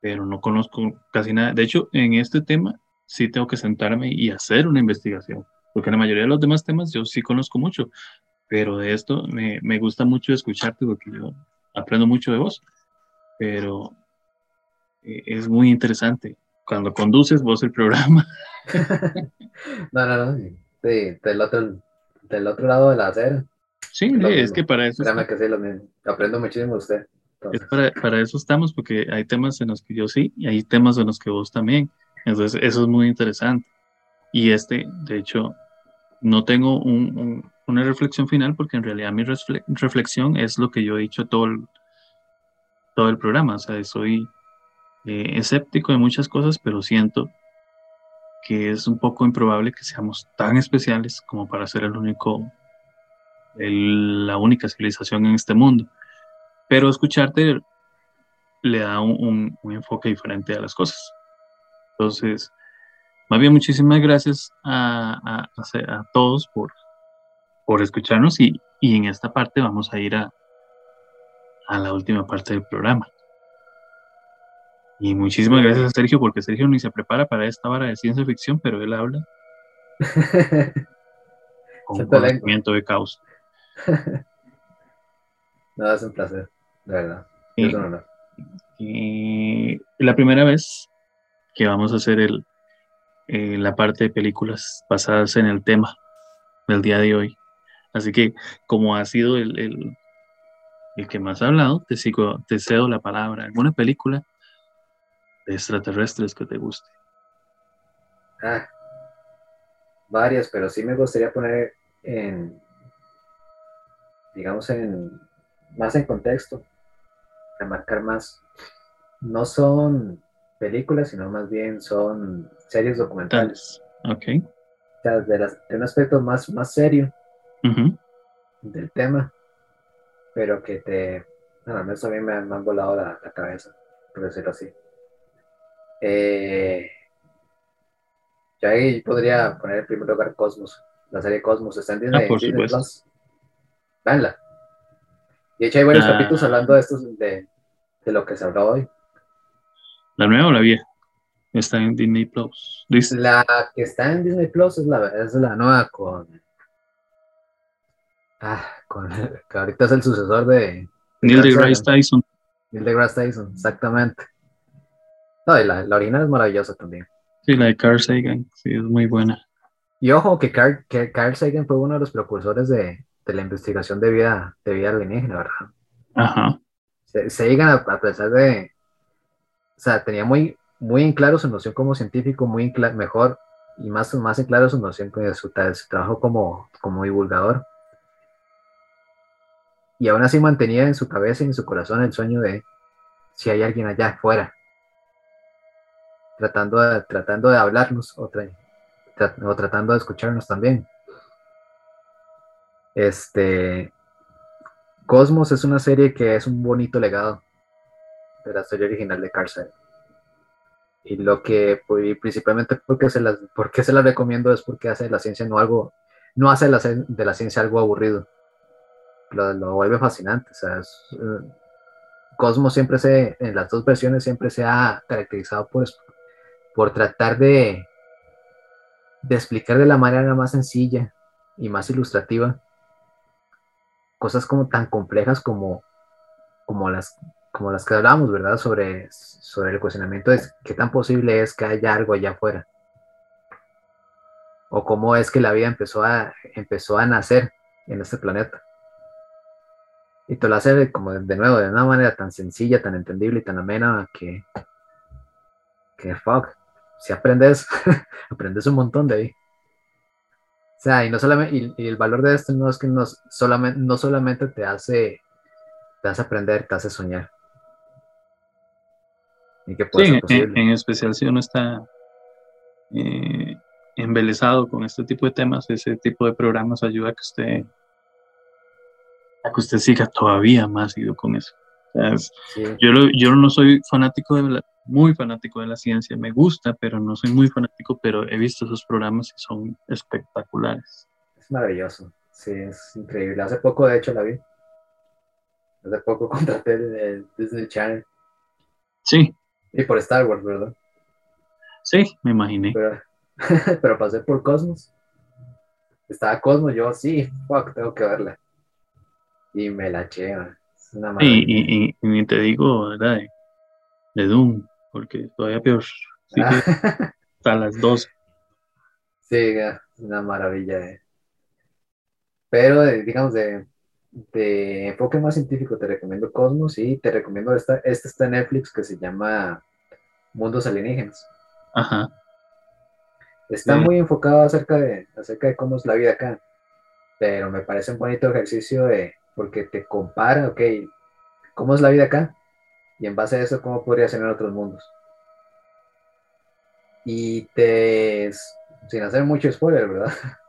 pero no conozco casi nada. De hecho, en este tema sí tengo que sentarme y hacer una investigación, porque la mayoría de los demás temas yo sí conozco mucho, pero de esto me, me gusta mucho escucharte porque yo aprendo mucho de vos, pero eh, es muy interesante. Cuando conduces vos el programa. [laughs] no, no, no, sí, del, otro, del otro lado de la acera. Sí, es que para eso... que sí, lo mismo. Aprendo muchísimo de usted. para, para, eso estamos, porque hay temas en los que yo sí y hay temas en los que vos también. Entonces, eso es muy interesante. Y este, de hecho, no tengo una reflexión final porque en realidad mi reflexión es lo que yo he dicho todo el, todo el programa. O sea, soy eh, escéptico de muchas cosas, pero siento que es un poco improbable que seamos tan especiales como para ser el único, la única civilización en este mundo. Pero escucharte le da un enfoque diferente a las cosas. Entonces, más bien muchísimas gracias a, a, todos por, por escucharnos y, y, en esta parte vamos a ir a, a la última parte del programa. Y muchísimas gracias a Sergio, porque Sergio ni se prepara para esta hora de ciencia ficción, pero él habla [laughs] con conocimiento de caos. [laughs] no, es un placer, de verdad. y la primera vez que vamos a hacer el, eh, la parte de películas basadas en el tema del día de hoy. Así que como ha sido el, el, el que más ha hablado, te, sigo, te cedo la palabra. ¿Alguna película de extraterrestres que te guste? Ah, varias, pero sí me gustaría poner en, digamos, en más en contexto, remarcar más. No son películas, sino más bien son series documentales. Ok. O sea, de, un aspecto más, más serio del tema, pero que te, bueno, a mí también me, han volado la, cabeza, por decirlo así. Eh, yo ahí podría poner en primer lugar Cosmos, la serie Cosmos, está en Disney, ah, por Disney Plus. Veanla. De hecho hay varios ah. capítulos hablando de, estos, de, de lo que se habló hoy. ¿La nueva o la vieja? Está en Disney Plus. La que está en Disney Plus es la, es la nueva con. Ah, con. [laughs] Que ahorita es el sucesor de. Neil deGrasse Tyson. Neil deGrasse Tyson, exactamente. No, y la, la original es maravillosa también. Sí, la de Carl Sagan, sí, es muy buena. Y ojo que Carl, que Carl Sagan fue uno de los precursores de, de la investigación de vida, de vida alienígena, ¿verdad? Ajá. Sagan, a, a pesar de, o sea, tenía muy, muy en claro su noción como científico, muy en mejor y más, más en claro su noción de su, trabajo como, como divulgador. Y aún así mantenía en su cabeza y en su corazón el sueño de si hay alguien allá afuera, tratando de, tratando de hablarnos o, o tratando de escucharnos también. Este, Cosmos es una serie que es un bonito legado de la serie original de Carl Y lo que, pues, principalmente porque se las, porque se la recomiendo es porque hace de la ciencia no algo, no hace de la ciencia algo aburrido. Lo, vuelve fascinante. O sea, eh, Cosmos siempre se, en las dos versiones siempre se ha caracterizado por, por tratar de, de explicar de la manera más sencilla y más ilustrativa cosas como tan complejas como, como, las, como las que hablábamos, ¿verdad? Sobre, sobre el cuestionamiento de qué tan posible es que haya algo allá afuera. O cómo es que la vida empezó a, empezó a nacer en este planeta. Y te lo hace como de, nuevo, de una manera tan sencilla, tan entendible y tan amena que, que fuck, si aprendes, [laughs] aprendes un montón de ahí. O sea, y no solamente, y, el valor de esto no es que no solamente, no solamente te hace, te hace aprender, te hace soñar. Y que sí, en, especial si uno está eh, embelesado con este tipo de temas, ese tipo de programas ayuda a que usted, a que usted siga todavía más ido con eso. yo, yo no soy fanático de la, muy fanático de la ciencia, me gusta, pero no soy muy fanático, pero he visto esos programas y son espectaculares. Es maravilloso, sí, es increíble. Hace poco, de hecho, la vi. Hace poco [laughs] contraté el, Disney Channel. Sí. Y por Star Wars, ¿verdad? Sí, me imaginé. [laughs] Pero, pasé por Cosmos. Estaba Cosmos, yo sí, fuck, tengo que verla. Y me la eché, es una y, y, y, te digo, ¿verdad? De Doom porque todavía peor. Sí hasta las dos. Sí, una maravilla. Eh. Pero, digamos, de, enfoque más científico, te recomiendo Cosmos y te recomiendo esta, esta está en Netflix que se llama Mundos Alienígenas. Ajá. Está muy enfocado acerca de, acerca de cómo es la vida acá, pero me parece un bonito ejercicio de, porque te compara, ok, ¿cómo es la vida acá? y en base a eso cómo podría ser en otros mundos. Y te, sin hacer mucho spoiler, ¿verdad? [laughs]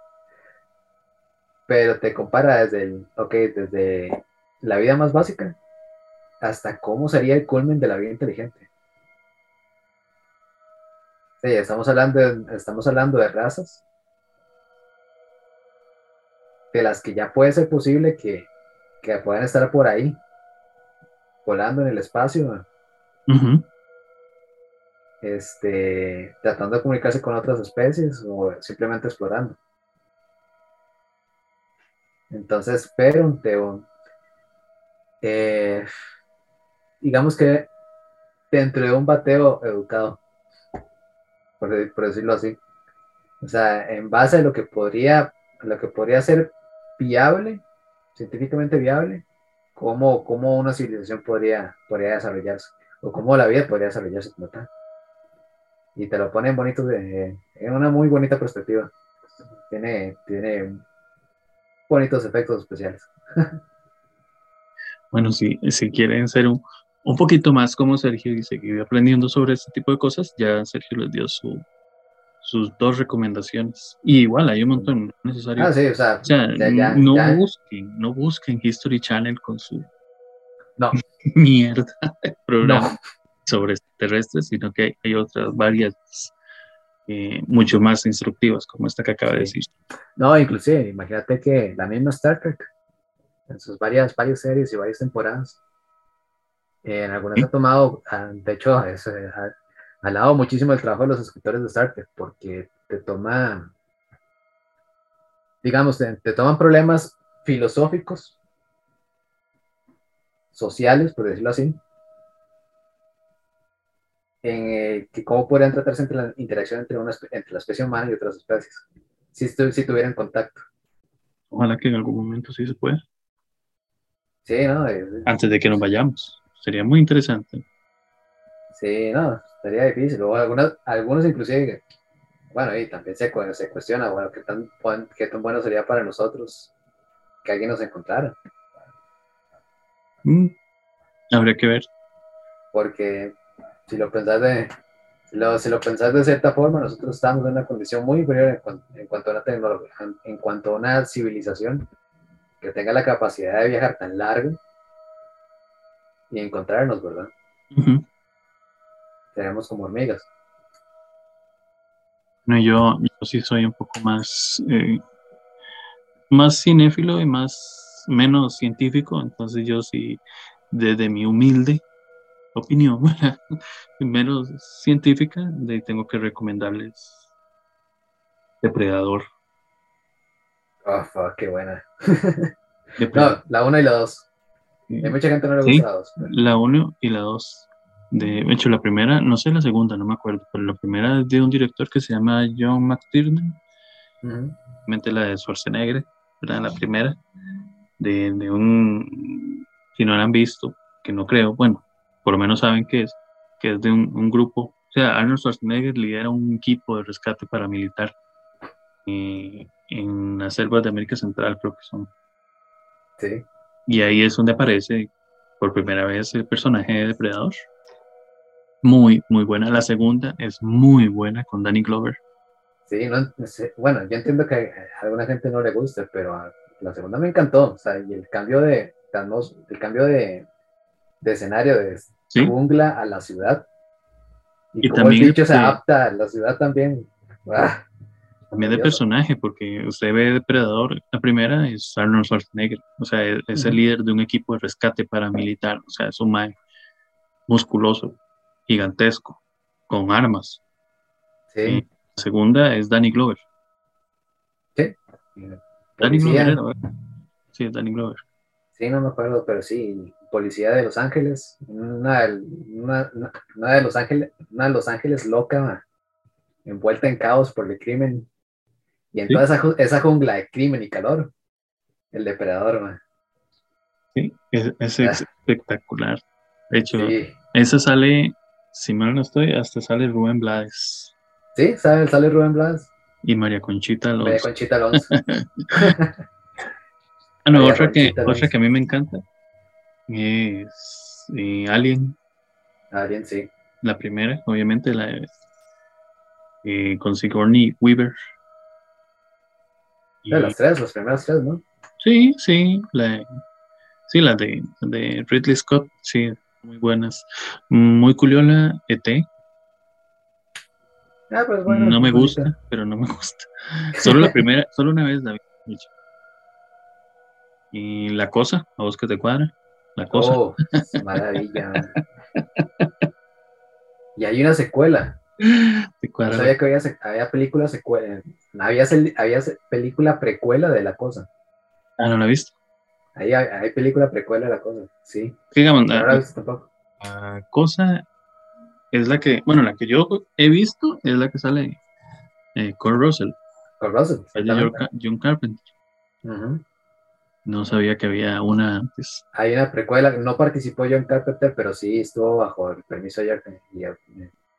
Pero te compara desde el, ok, desde la vida más básica hasta cómo sería el culmen de la vida inteligente. Sí, estamos hablando de, estamos hablando de razas de las que ya puede ser posible que, que puedan estar por ahí volando en el espacio. Este, tratando de comunicarse con otras especies o simplemente explorando. Entonces, pero eh, digamos que dentro de un bateo educado, por, decirlo así, o sea, en base a lo que podría, lo que podría ser viable, científicamente viable, cómo, cómo una civilización podría, podría desarrollarse, o cómo la vida podría desarrollarse como tal. Y te lo ponen bonito, de, en una muy bonita perspectiva. Tiene, tiene bonitos efectos especiales. Bueno, si, si quieren ser un, un poquito más como Sergio y seguir aprendiendo sobre este tipo de cosas, ya Sergio les dio su, sus dos recomendaciones. Y igual hay un montón necesario. Ah, sí, o sea, no busquen, no busquen History Channel con su no. [laughs] mierda de programa sobre extraterrestres, sino que hay otras varias eh, mucho más instructivas, como esta que acaba de decir. No, inclusive, imagínate que la misma Star Trek, en sus varias, varias series y varias temporadas, en algunas ha tomado, ah, de hecho, es, alabo muchísimo el trabajo de los escritores de Star Trek porque te toma, digamos, te, te toman problemas filosóficos, sociales, por decirlo así, en eh, que cómo podrían tratarse entre la interacción entre, una, entre la especie humana y otras especies, si, si tuvieran contacto. Ojalá que en algún momento sí se pueda. Sí, ¿no? Antes de que nos vayamos. Sería muy interesante. Sí, no, sería difícil. O algunos, algunos inclusive, bueno, y también se, se cuestiona, bueno, ¿qué tan, qué tan bueno sería para nosotros que alguien nos encontrara. Mm, habría que ver. Porque si lo pensás de, lo, si lo pensás de cierta forma, nosotros estamos en una condición muy inferior en, cuanto a una tecnología, en cuanto a una civilización que tenga la capacidad de viajar tan largo y encontrarnos, ¿verdad? Tenemos como hormigas. No, yo, yo sí soy un poco más, eh, más cinéfilo y más menos científico, entonces yo sí, desde mi humilde opinión, [laughs] menos científica, de, tengo que recomendarles Depredador. Oh, fuck, qué buena. [laughs] no, la 1 y la 2. Hay mucha gente no le gusta la 2. La 1 y la 2. De hecho, la primera, no sé la segunda, no me acuerdo, pero la primera es de un director que se llama John McTiernan. Mente la de Schwarzenegger, ¿verdad? La primera. De, de un. Si no la han visto, que no creo, bueno, por lo menos saben que es, que es de un, grupo, o sea, Arnold Schwarzenegger lidera un equipo de rescate paramilitar eh, en las selvas de América Central, creo que son. Sí. Y ahí es donde aparece por primera vez el personaje de Depredador. Muy, muy buena. La segunda es muy buena con Danny Glover. Sí, no, bueno, yo entiendo que a alguna gente no le guste, pero la segunda me encantó. O sea, y el cambio de, el cambio de, de escenario de jungla a la ciudad. Y, también el bicho se adapta a la ciudad también. Ah, también de personaje, porque usted ve Depredador, la primera es Arnold Schwarzenegger, o sea, es, el líder de un equipo de rescate paramilitar, o sea, es un mae musculoso, gigantesco, con armas. Sí. la segunda es Danny Glover. ¿Sí? Danny Glover Sí, es Danny Glover. Sí, no me acuerdo, pero sí, policía de Los Ángeles, una, de Los Ángeles, una de Los Ángeles loca, envuelta en caos por el crimen, y en toda esa, jungla de crimen y calor, el depredador. Sí, es, ah. espectacular. De hecho, esa sale, si mal no estoy, hasta sale Rubén Blades. Sí, sale, sale Rubén Blades. Y María Conchita Alonso. María Conchita Alonso. [laughs] ah, no, otra que, otra que a mí me encanta es eh, Alien. Alien, sí. La primera, obviamente, la eh, con Sigourney Weaver. de las tres, las primeras tres, ¿no? Sí, sí, la, sí, la de, de Ridley Scott, sí, muy buenas. Muy curiosa, ET. Ah, pues bueno, no me gusta, pero no me gusta. Solo la primera, solo una vez la vi. Y la cosa, a vos que te cuadra la cosa. Oh, maravilla. y hay una secuela. No sabía que había, había película secuela. Había, había película precuela de la cosa. Ah, no la he visto. Ahí hay, película precuela de la cosa, sí. Digamos, la, la, cosa es la que, bueno, la que yo he visto es la que sale eh, Cole Russell. Cole Russell. John Carpenter. No sabía que había una antes. Hay una precuela, no participó John Carpenter, pero sí estuvo bajo el permiso de John,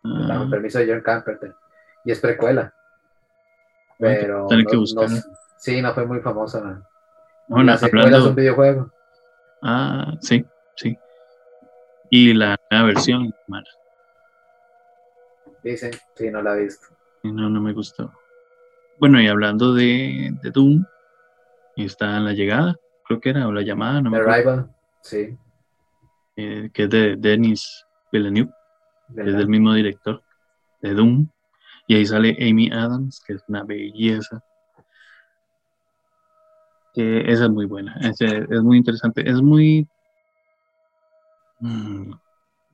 bajo el ah. permiso de John Carpenter. Y es precuela. Pero no, sí, no fue muy famosa. No, la secuela es un videojuego. Ah, sí, sí. Y la nueva versión, mala. Dicen, sí, no la he visto. No, no me gustó. Bueno, y hablando de, de Doom, y está en la llegada, creo que era, o la llamada, no me Arrival, sí. Eh, que es de Denis Villeneuve, es del mismo director de Doom. Y ahí sale Amy Adams, que es una belleza. Que esa es muy buena, es, es muy interesante, es muy, mm,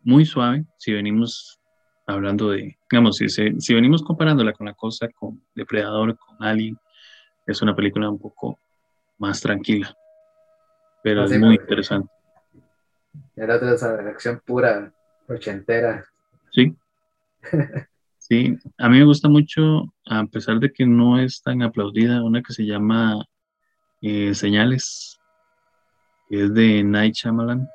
muy suave. Si venimos hablando de, digamos, si, si venimos comparándola con la cosa, con Depredador, con Alien, es una película un poco más tranquila, pero es muy interesante. Era otra acción pura, ochentera. Sí. [laughs] sí, a mí me gusta mucho, a pesar de que no es tan aplaudida, una que se llama eh, Señales, que es de Night Shyamalan.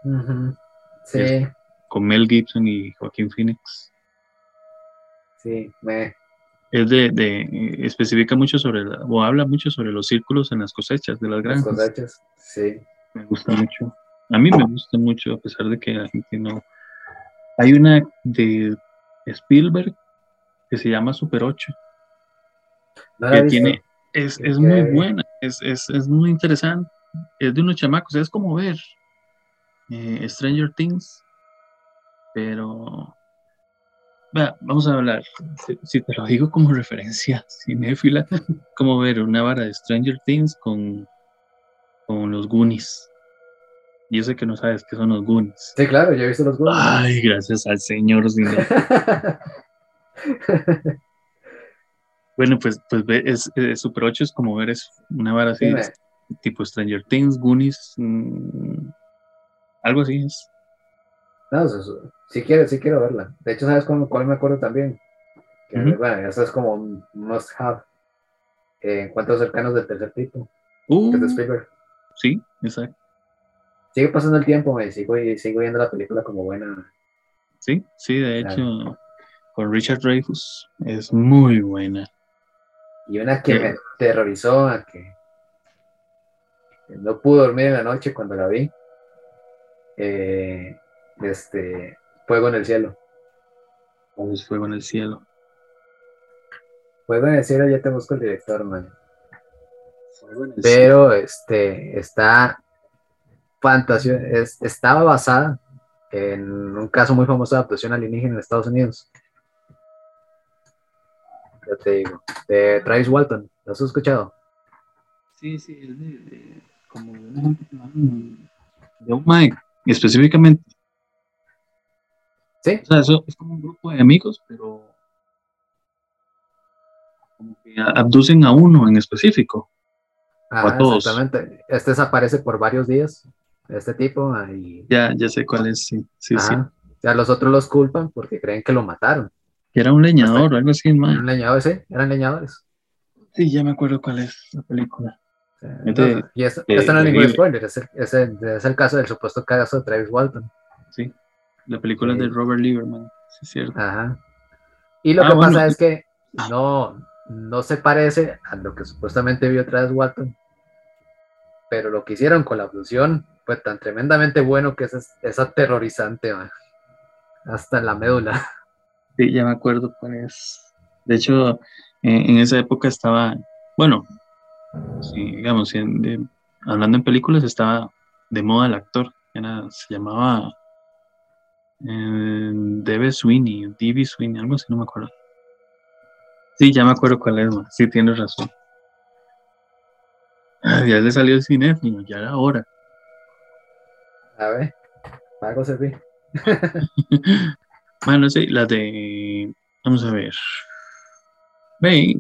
Sí. con Mel Gibson y Joaquín Phoenix. Sí, me, es de, de, especifica mucho sobre, o habla mucho sobre los círculos en las cosechas de las granjas. Las cosechas, sí. Me gusta mucho. A mí me gusta mucho, a pesar de que la gente no. Hay una de Spielberg que se llama Super 8. que tiene, es, es muy buena, es, es, es, muy interesante. Es de unos chamacos, es como ver eh, Stranger Things, pero vamos a hablar, si, te lo digo como referencia cinéfila, [laughs] como ver una vara de Stranger Things con, con los Goonies. Yo sé que no sabes qué son los Goonies. Sí, claro, yo he visto los Goonies. Ay, gracias al Señor. [laughs] bueno, pues, pues es, Super 8 es como ver es una vara así, tipo Stranger Things, Goonies, mm, algo así es. No, sí quiero, sí quiero verla. De hecho, ¿sabes cuál me acuerdo también? Bueno, eso es como un must have. Eh, encuentros cercanos del tercer tipo. Uh, Sí, exacto. Sigue pasando el tiempo, me sigo, sigo viendo la película como buena. Sí, sí, de hecho, con Richard Dreyfus es muy buena. Y una que me terrorizó, a que no pude dormir en la noche cuando la vi. Eh, este, Fuego en el cielo. ¿Cómo es Fuego en el cielo? Fuego en el cielo, ya te busco el director, man. Pero este está fantasía, estaba basada en un caso muy famoso de adaptación alienígena en Estados Unidos. Ya te digo, de Travis Walton, ¿lo has escuchado? Sí, sí, es de, como de un Mike, específicamente Sí. O sea, eso es como un grupo de amigos, pero como que abducen a uno en específico. Ah, a todos. Exactamente. Este desaparece por varios días, este tipo. Y... Ya, ya sé cuál es, sí, sí, sí. Ya los otros los culpan porque creen que lo mataron. Que era un leñador o algo así, man. Era un leñador, sí, eran leñadores. Sí, ya me acuerdo cuál es la película. y esto, no es ningún spoiler, es el, es, el, es el caso del supuesto caso de Travis Walton. Sí. La película de Robert Lieberman, sí es cierto. Ajá. Y lo ah, que pasa es que no, no se parece a lo que supuestamente vio Travis Walton. Pero lo que hicieron con la abducción fue tan tremendamente bueno que es, aterrorizante, hasta en la médula. [laughs] Sí, ya me acuerdo cuál es. De hecho, en, esa época estaba, bueno, digamos, hablando en películas, estaba de moda el actor, se llamaba eh, Debe Sweeney, Divi Sweeney, algo así, no me acuerdo. Sí, ya me acuerdo cuál es, sí, tienes razón. ya le salió el cine, ya era hora. A ver, algo servir. [laughs] bueno, sí, la de. Vamos a ver. Ve,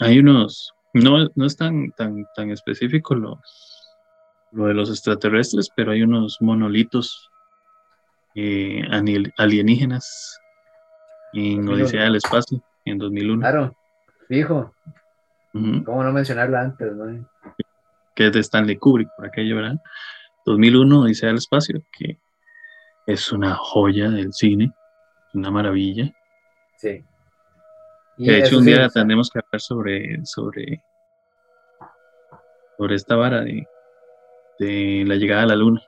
hay unos. No, no es tan, tan, tan específico los, lo de los extraterrestres, pero hay unos monolitos eh, alienígenas en Odisea del Espacio en 2001. Claro, fijo. ¿Cómo no mencionarla antes? No? Que es de Stanley Kubrick, por aquello, ¿verdad? 2001, Odisea del Espacio, que es una joya del cine, una maravilla. Sí. de hecho un día tendremos que hablar sobre, sobre, sobre esta vara de, de la llegada a la luna.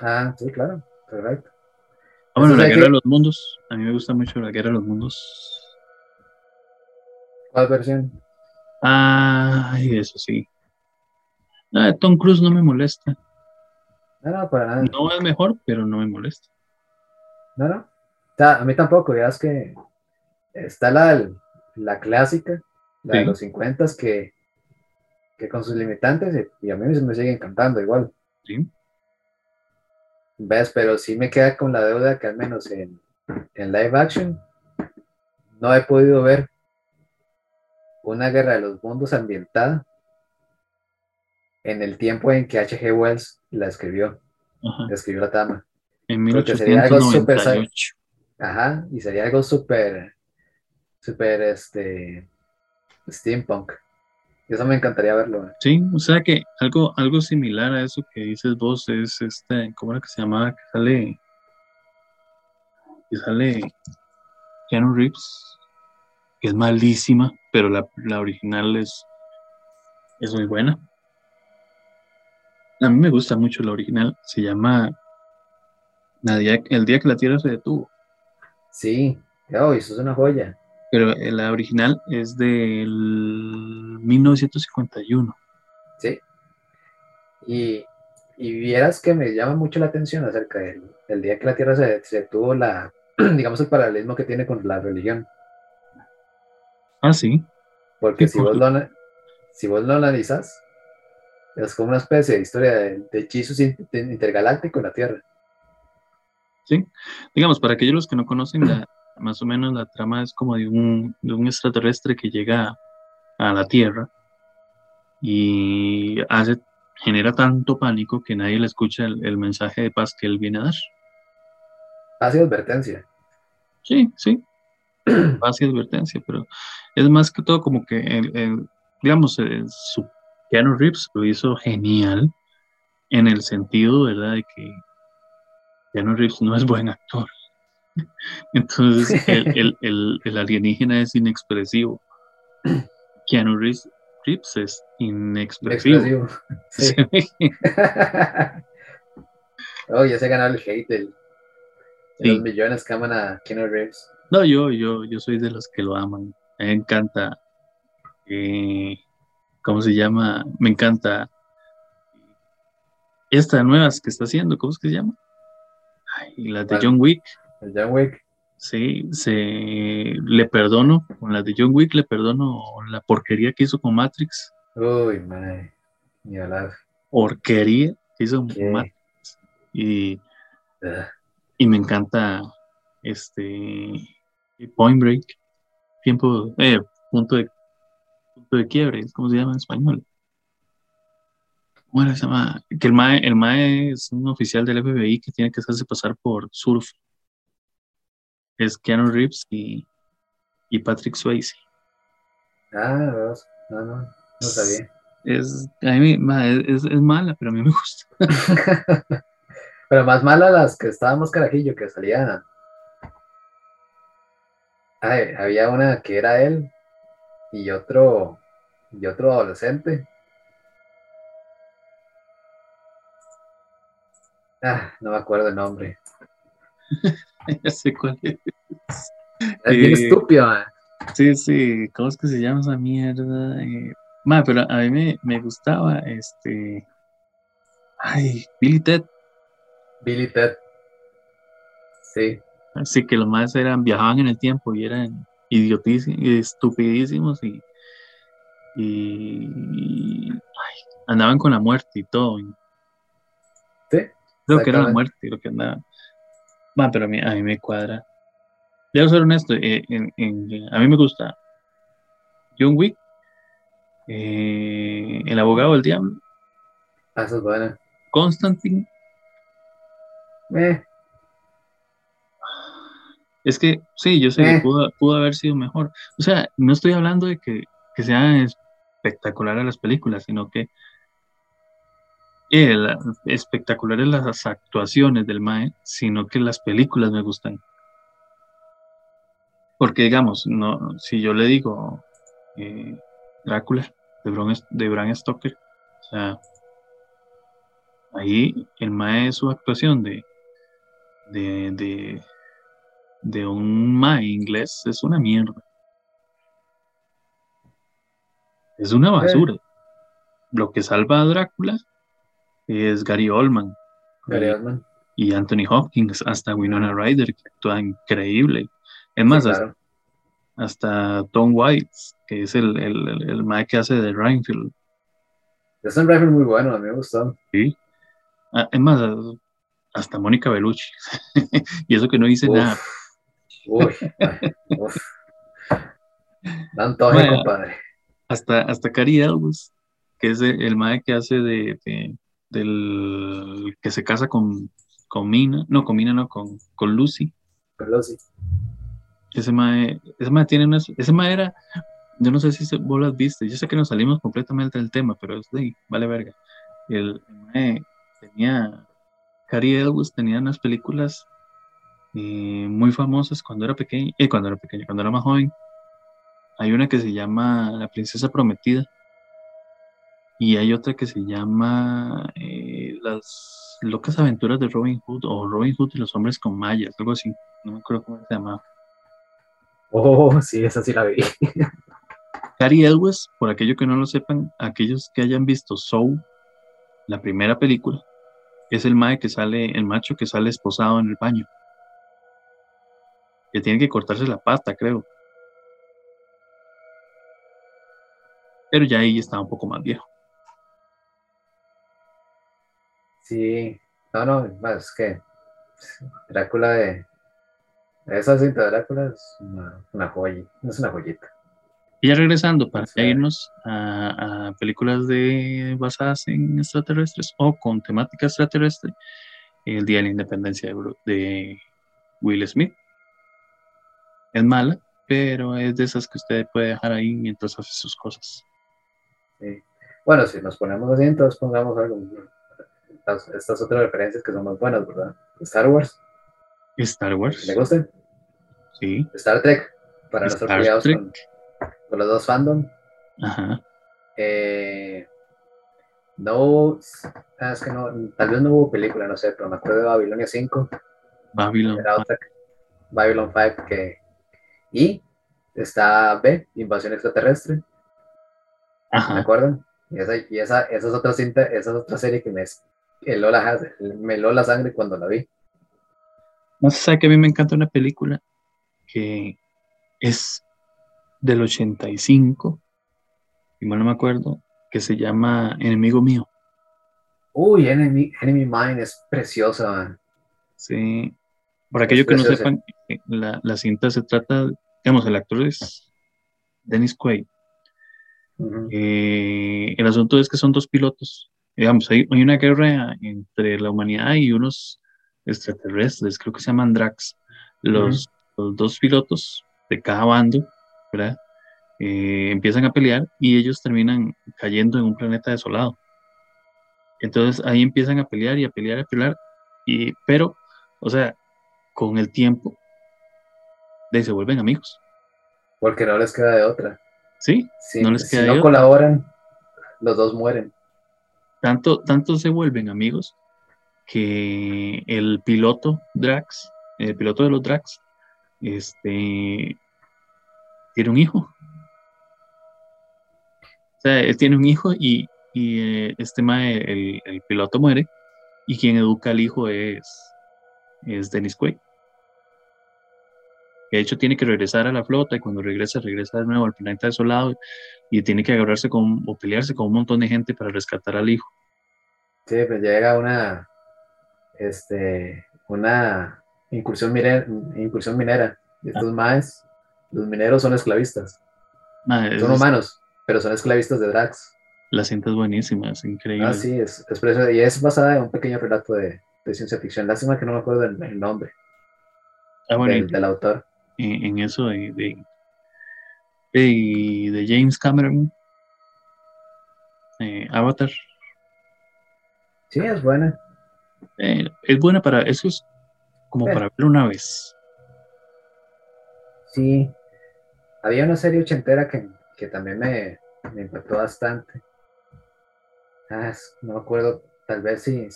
Ah, sí, claro, perfecto. Ah, bueno, la Guerra de los Mundos. A mí me gusta mucho la Guerra de los Mundos. ¿Cuál versión? Ay, eso sí. Ah, Tom Cruise no me molesta. No, no, para nada. No es mejor, pero no me molesta. No, no. a mí tampoco, ya es que está la, la clásica, la de los 50 que, que con sus limitantes, y a mí me sigue encantando igual. Sí. ¿Ves? Pero sí me queda con la deuda que al menos en, en live action, no he podido ver una guerra de los mundos ambientada en el tiempo en que H.G. Wells la escribió, Ajá. escribió la trama. En Porque sería algo súper 1898. Ajá, y sería algo súper, súper, este, steampunk. Eso me encantaría verlo. eh. Sí, o sea que algo, algo similar a eso que dices vos es este, ¿cómo era que se llamaba? Que sale, que sale Keanu Reeves, que es malísima, pero la, la original es, es muy buena. A mí me gusta mucho la original, se llama día- El día que la Tierra se detuvo, Sí, oh, eso es una joya. Pero eh, la original es del 1951. Sí. Y, y vieras que me llama mucho la atención acerca del, del día que la Tierra se, se tuvo la, [clears throat] digamos, el paralelismo que tiene con la religión. Ah, sí, Porque Sí, si vos, lo, si vos lo analizas, es como una especie de historia de, de hechizos intergalácticos en la Tierra. Sí, digamos, para aquellos los que no conocen, la- más o menos la trama es como de un, de un extraterrestre que llega a la Tierra y hace, genera tanto pánico que nadie le escucha el, el mensaje de paz que él viene a dar. Hace advertencia. Sí, sí, [clears throat] paz y advertencia, pero es más que todo como que, el, el- digamos, su Keanu Reeves lo hizo genial en el sentido, ¿verdad?, de que Keanu Reeves no es buen actor. [laughs] Entonces, el, el- el- el alienígena es inexpresivo. [clears throat] Keanu Reeves, Reeves es inexpresivo. Expresivo. [laughs] Sí. [laughs] oh, ya se ganó el hate de Sí. los millones que aman a Keanu Reeves. No, yo, yo, yo soy de los que lo aman. Me encanta. eh, ¿Cómo se llama? Me encanta. Esta nuevas que está haciendo, ¿cómo es que se llama? Ay, las de. John Wick. John Wick. Sí, se le perdono, con las de John Wick le perdono la porquería que hizo con Matrix. Uy, madre. Ni hablar. Porquería que hizo ¿Qué? con Matrix. Y, Ugh. y me encanta este Point Break, tiempo, eh, punto de punto de quiebre, ¿cómo se llama en español? ¿Cómo era que se llama? Que el MAE, el MAE es un oficial del FBI que tiene que hacerse pasar por surf. Es Keanu Reeves y, y Patrick Swayze. Ah. No, no. No sabía. Es, a mí, es, es- mala, pero a mí me gusta. [laughs] Pero más mala las que estábamos carajillo, que salía. Ay, había una que era él y otro y otro adolescente. Ah, no me acuerdo el nombre. [laughs] ya sé cuál es. Es bien Eh, estúpido, man. Sí, sí, ¿cómo es que se llama esa mierda? Eh, ma, pero a mí me, me gustaba este. Ay, Billy Ted. Billy Ted. Sí, Así que los más eran, viajaban en el tiempo y eran idiotísimos, estupidísimos y, y ay, andaban con la muerte y todo. sí. Creo que era la muerte lo que andaba. Va, pero a mí, a mí me cuadra. Debo ser honesto, eh, en- en- a mí me gusta John Wick, eh, El abogado del diablo, Ah, Eso es bueno. Constantine. Eh, Es que sí, yo sé que Eh. pudo, pudo haber sido mejor. O sea, no estoy hablando de que, que sean espectaculares las películas, sino que eh, la- espectaculares las actuaciones del Mae, sino que las películas me gustan. Porque, digamos, no, si yo le digo eh, Drácula de Bram, de Bram Stoker, o sea, ahí el Mae, su actuación de, de, de, de un Mae inglés es una mierda. Es una basura. Lo que salva a Drácula es Gary Oldman Gary y, Oldman. y Anthony Hopkins, hasta Winona Ryder, que actúa increíble. Es más, Sí, hasta, claro. hasta Tom White, que es el, el, el, el que hace de Reinfeldt. Es un rifle muy bueno, a mí me gustó. ¿sí? Ah, Es más, hasta Mónica Bellucci. [laughs] y eso que no dice Uf. nada, Uy, [laughs] uf. Antoje, compadre. Hasta, hasta Cari Elwes, que es el, el mae que hace de, de, del que se casa con, con Mina, no, con Mina, no, con, con Lucy. Con Lucy. Ese mae, ese mae tiene una, ese mae era, yo no sé si vos las viste, yo sé que nos salimos completamente del tema, pero es de, vale verga. El, el mae tenía, Cary Elwes tenía unas películas eh, muy famosas cuando era pequeño, eh, cuando era pequeño, cuando era más joven. Hay una que se llama La Princesa Prometida y hay otra que se llama eh, Las Locas Aventuras de Robin Hood o Robin Hood y los Hombres con Mayas, algo así. No me acuerdo cómo se llamaba. Oh, sí, esa sí la vi. [laughs] Cary Elwes, por aquello que no lo sepan, aquellos que hayan visto Soul, la primera película, es el mae que sale, el macho que sale esposado en el baño. Que tiene que cortarse la pata, creo. Pero ya ahí estaba un poco más viejo. Sí, no, no, más que Drácula de. Esa cinta de Drácula es una, una joya, no es una joyita. Y ya regresando, para irnos a, a, películas de, basadas en extraterrestres o con temática extraterrestre, El Día de la Independencia de, de Will Smith. Es mala, pero es de esas que usted puede dejar ahí mientras hace sus cosas. Sí. Bueno, si nos ponemos así, entonces pongamos algo. Estas, estas otras referencias que son más buenas, ¿verdad? Star Wars. Star Wars. ¿Le gusta? Sí. Star Trek, para Star criados Trek. con, con los dos fandom. Ajá. Eh, no, ah, es que no, tal vez no hubo película, no sé, pero me acuerdo de Babilonia 5. Babylon. Era otra, Babylon 5 que... Y está B, Invasión Extraterrestre, ¿me Ajá. acuerdan? Y esa, y esa, esa es otra cinta, esa es otra serie que me heló la, me heló la sangre cuando la vi. No sé, sabe que a mí me encanta una película que es del 85, y mal no me acuerdo, que se llama Enemigo Mío. Uy, Enemy, Enemy Mine es preciosa. Sí. Por aquello que no sepan, eh, la, la cinta se trata, digamos, el actor es Dennis Quaid. Eh, el asunto es que son dos pilotos. Digamos, hay, hay una guerra entre la humanidad y unos extraterrestres, creo que se llaman Drax. Los, los dos pilotos de cada bando, ¿verdad? Eh, empiezan a pelear y ellos terminan cayendo en un planeta desolado. Entonces ahí empiezan a pelear y a pelear y a pelear, y, pero, o sea, con el tiempo, de ahí se vuelven amigos, Porque no les queda de otra. ¿sí? Si No les si queda de no otra. colaboran, los dos mueren. Tanto, tanto se vuelven amigos que el piloto Drax, el piloto de los Drax, este, tiene un hijo. O sea, él tiene un hijo y, y, eh, este el, el piloto muere y quien educa al hijo es, es Dennis Quaid. De hecho, tiene que regresar a la flota y cuando regresa, regresa de nuevo al planeta desolado y tiene que agarrarse con, o pelearse con un montón de gente para rescatar al hijo. Sí, pues llega una, este, una incursión minera, incursión minera. Y estos maes, los mineros son esclavistas. Son es- humanos, pero son esclavistas de Drax. La cinta es buenísima, es increíble. Ah, sí, es, es precioso. Y es basada en un pequeño relato de, de ciencia ficción. Lástima que no me acuerdo el, el nombre Ah, bueno, del, del autor. En, en eso de, de, de- de James Cameron, eh, Avatar, Sí, es buena. eh, es buena para, eso es como Eh. para ver una vez. Sí. Había una serie ochentera que, que también me, me impactó bastante. Ah, no me acuerdo, tal vez si,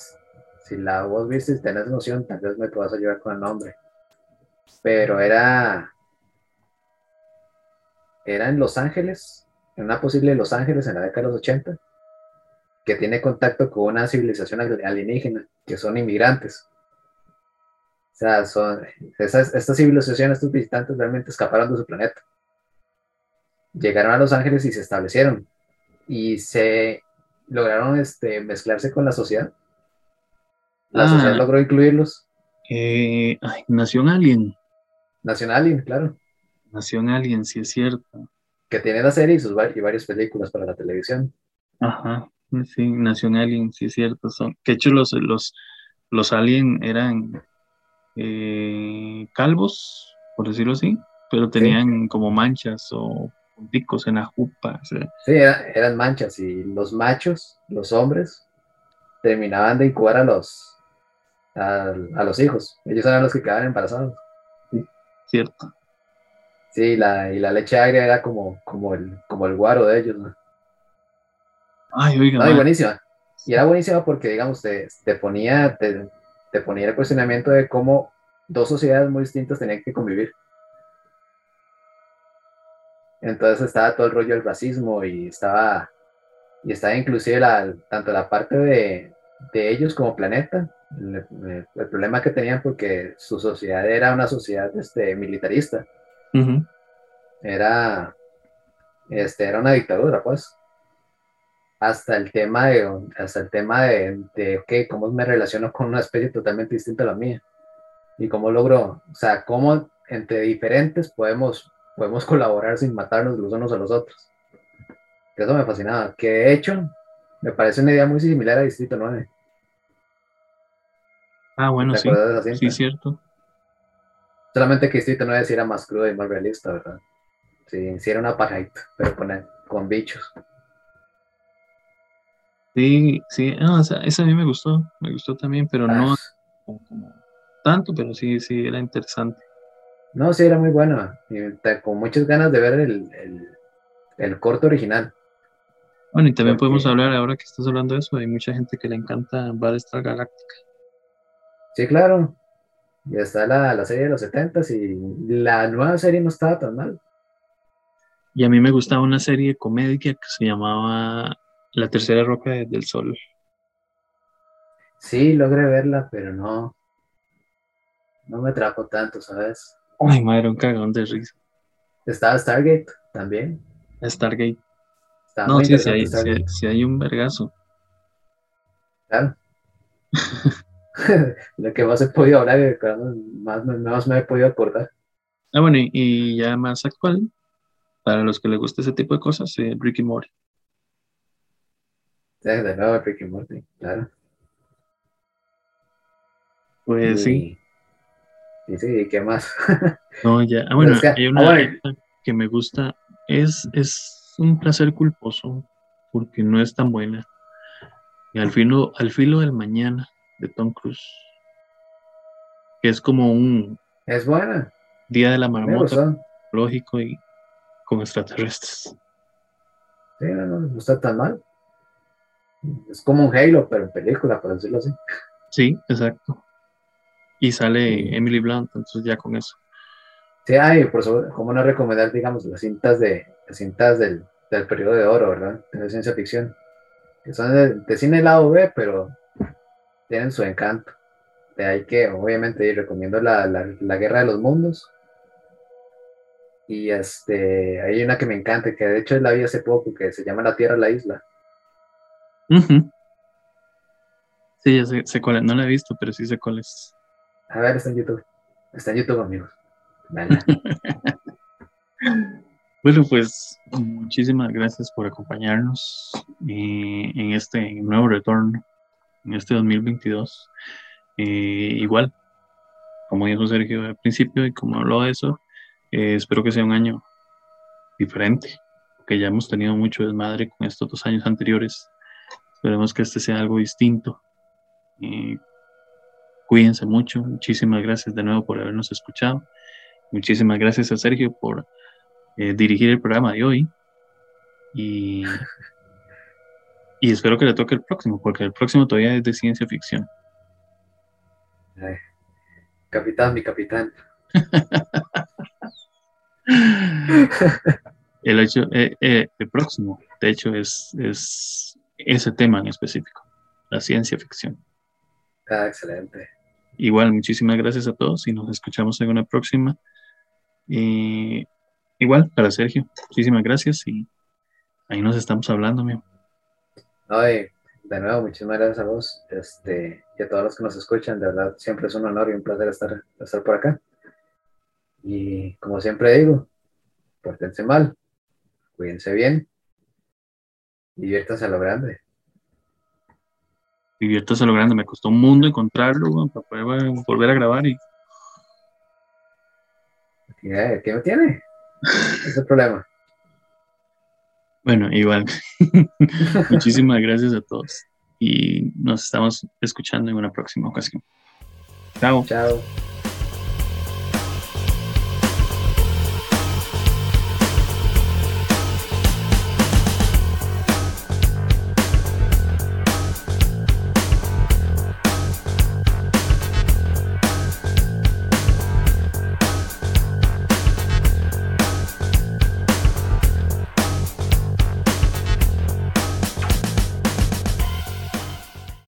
si la vos viste y tenés noción, tal vez me puedas ayudar con el nombre. Pero era, era en Los Ángeles, en una posible Los Ángeles en la década de los 80, que tiene contacto con una civilización al- alienígena, que son inmigrantes. O sea, son, esas, estas civilizaciones, estos visitantes realmente escaparon de su planeta. Llegaron a Los Ángeles y se establecieron. Y se lograron este, mezclarse con la sociedad. La Ah. sociedad logró incluirlos. Eh, ay, Nación Alien, Nación Alien, claro. Nación Alien, sí es cierto. Que tiene la serie y, sus, y varias películas para la televisión. Ajá, sí, Nación Alien, sí es cierto. Son, que hecho los, los, los Alien eran eh, calvos, por decirlo así, pero tenían como manchas o punticos en la jupa. Sí, eran manchas y los machos, los hombres, terminaban de incubar a los, a, los hijos. Ellos eran los que quedaban embarazados. Sí, cierto. Sí, la, y la leche agria era como, como, el, como el guaro de ellos. Ay, oiga. Ay, buenísima. Y era buenísima porque, digamos, te, te ponía, te, te ponía el cuestionamiento de cómo dos sociedades muy distintas tenían que convivir. Entonces estaba todo el rollo del racismo y estaba, y estaba inclusive la, tanto la parte de, de ellos como planeta, el, problema que tenían porque su sociedad era una sociedad este, militarista. Era, este, era una dictadura, pues. Hasta el tema de, hasta el tema de, de cómo me relaciono con una especie totalmente distinta a la mía. Y cómo logro, o sea, cómo entre diferentes podemos, podemos [laughs] colaborar sin matarnos los unos a los otros. Eso me fascinaba. Que de hecho, me parece una idea muy similar a Distrito 9. Ah, bueno, sí. Sí, cierto. Solamente que Distrito 9 sí era más crudo y más realista, ¿verdad? Sí, sí era una paja, pero con, con bichos. Sí, sí, no, esa, a mí me gustó, me gustó también, pero no ah. tanto, pero sí, sí, era interesante. No, sí, era muy buena, con muchas ganas de ver el, el corto original. Bueno, y también podemos hablar, ahora que estás hablando de eso, hay mucha gente que le encanta Battlestar Galactica. Sí, claro. Ya está la, serie de los 70 y la nueva serie no estaba tan mal. Y a mí me gustaba una serie comédica que se llamaba La Tercera Roca del Sol. Sí, logré verla, pero no. No me atrapó tanto, ¿sabes? Ay, madre, un cagón de risa. Estaba Stargate también. Stargate no, sí, sí hay, sí, hay, un vergazo. Claro. [laughs] [laughs] Lo que más he podido hablar, más, más me he podido acordar. Ah, bueno, y, ya más actual, para los que les guste ese tipo de cosas, eh, Ricky Morty. De nuevo Ricky Morty, claro. Pues sí. Y sí, ¿qué más? no, ya. Ah, [laughs] bueno, hay una ah, que me gusta. Es, es un placer culposo porque no es tan buena. Y al filo, al filo del mañana de Tom Cruise, que es como un es buena. día de la marmota lógico y con extraterrestres. Sí, no, no, está tan mal. Es como un Halo, pero en película, por decirlo así. Sí, exacto. Y sale Emily Blunt, entonces ya con eso. Sí, hay, por eso, ¿cómo no recomendar, digamos, las cintas de las cintas del, del periodo de oro, ¿verdad? De la ciencia ficción. Que son de, cine lado B, pero tienen su encanto. De ahí que, obviamente, recomiendo la, la, Guerra de los Mundos. Y este, hay una que me encanta, que de hecho la vi hace poco, que se llama La Tierra, la Isla. Sí, ya sé, cuál es. No la he visto, pero sí sé cuál es. A ver, está en YouTube. Está en YouTube, amigos. [laughs] Bueno, pues muchísimas gracias por acompañarnos eh, en este nuevo retorno, en este 2022. Eh, igual, como dijo Sergio al principio y como habló de eso, eh, espero que sea un año diferente, que ya hemos tenido mucho desmadre con estos dos años anteriores. Esperemos que este sea algo distinto. cuídense mucho. Muchísimas gracias de nuevo por habernos escuchado. Muchísimas gracias a Sergio por eh, dirigir el programa de hoy. Y, [laughs] y espero que le toque el próximo, porque el próximo todavía es de ciencia ficción. capitán, mi capitán. [laughs] el, hecho, eh, eh, el próximo, de hecho, es, es ese tema en específico, la ciencia ficción. Ah, excelente. Igual, muchísimas gracias a todos y nos escuchamos en una próxima. Igual, para Sergio, muchísimas gracias y ahí nos estamos hablando, amigo. de nuevo, muchísimas gracias a vos este, y a todos los que nos escuchan. De verdad, siempre es un honor y un placer estar, estar por acá. Y como siempre digo, pórtense mal, cuídense bien, diviértanse a lo grande. Diviértanse a lo grande, me costó un mundo encontrarlo para poder volver a grabar y. ¿Qué, ¿Qué no tiene? [laughs] Es el problema. Bueno, igual. [laughs] Muchísimas gracias a todos y nos estamos escuchando en una próxima ocasión. Chao. Chao.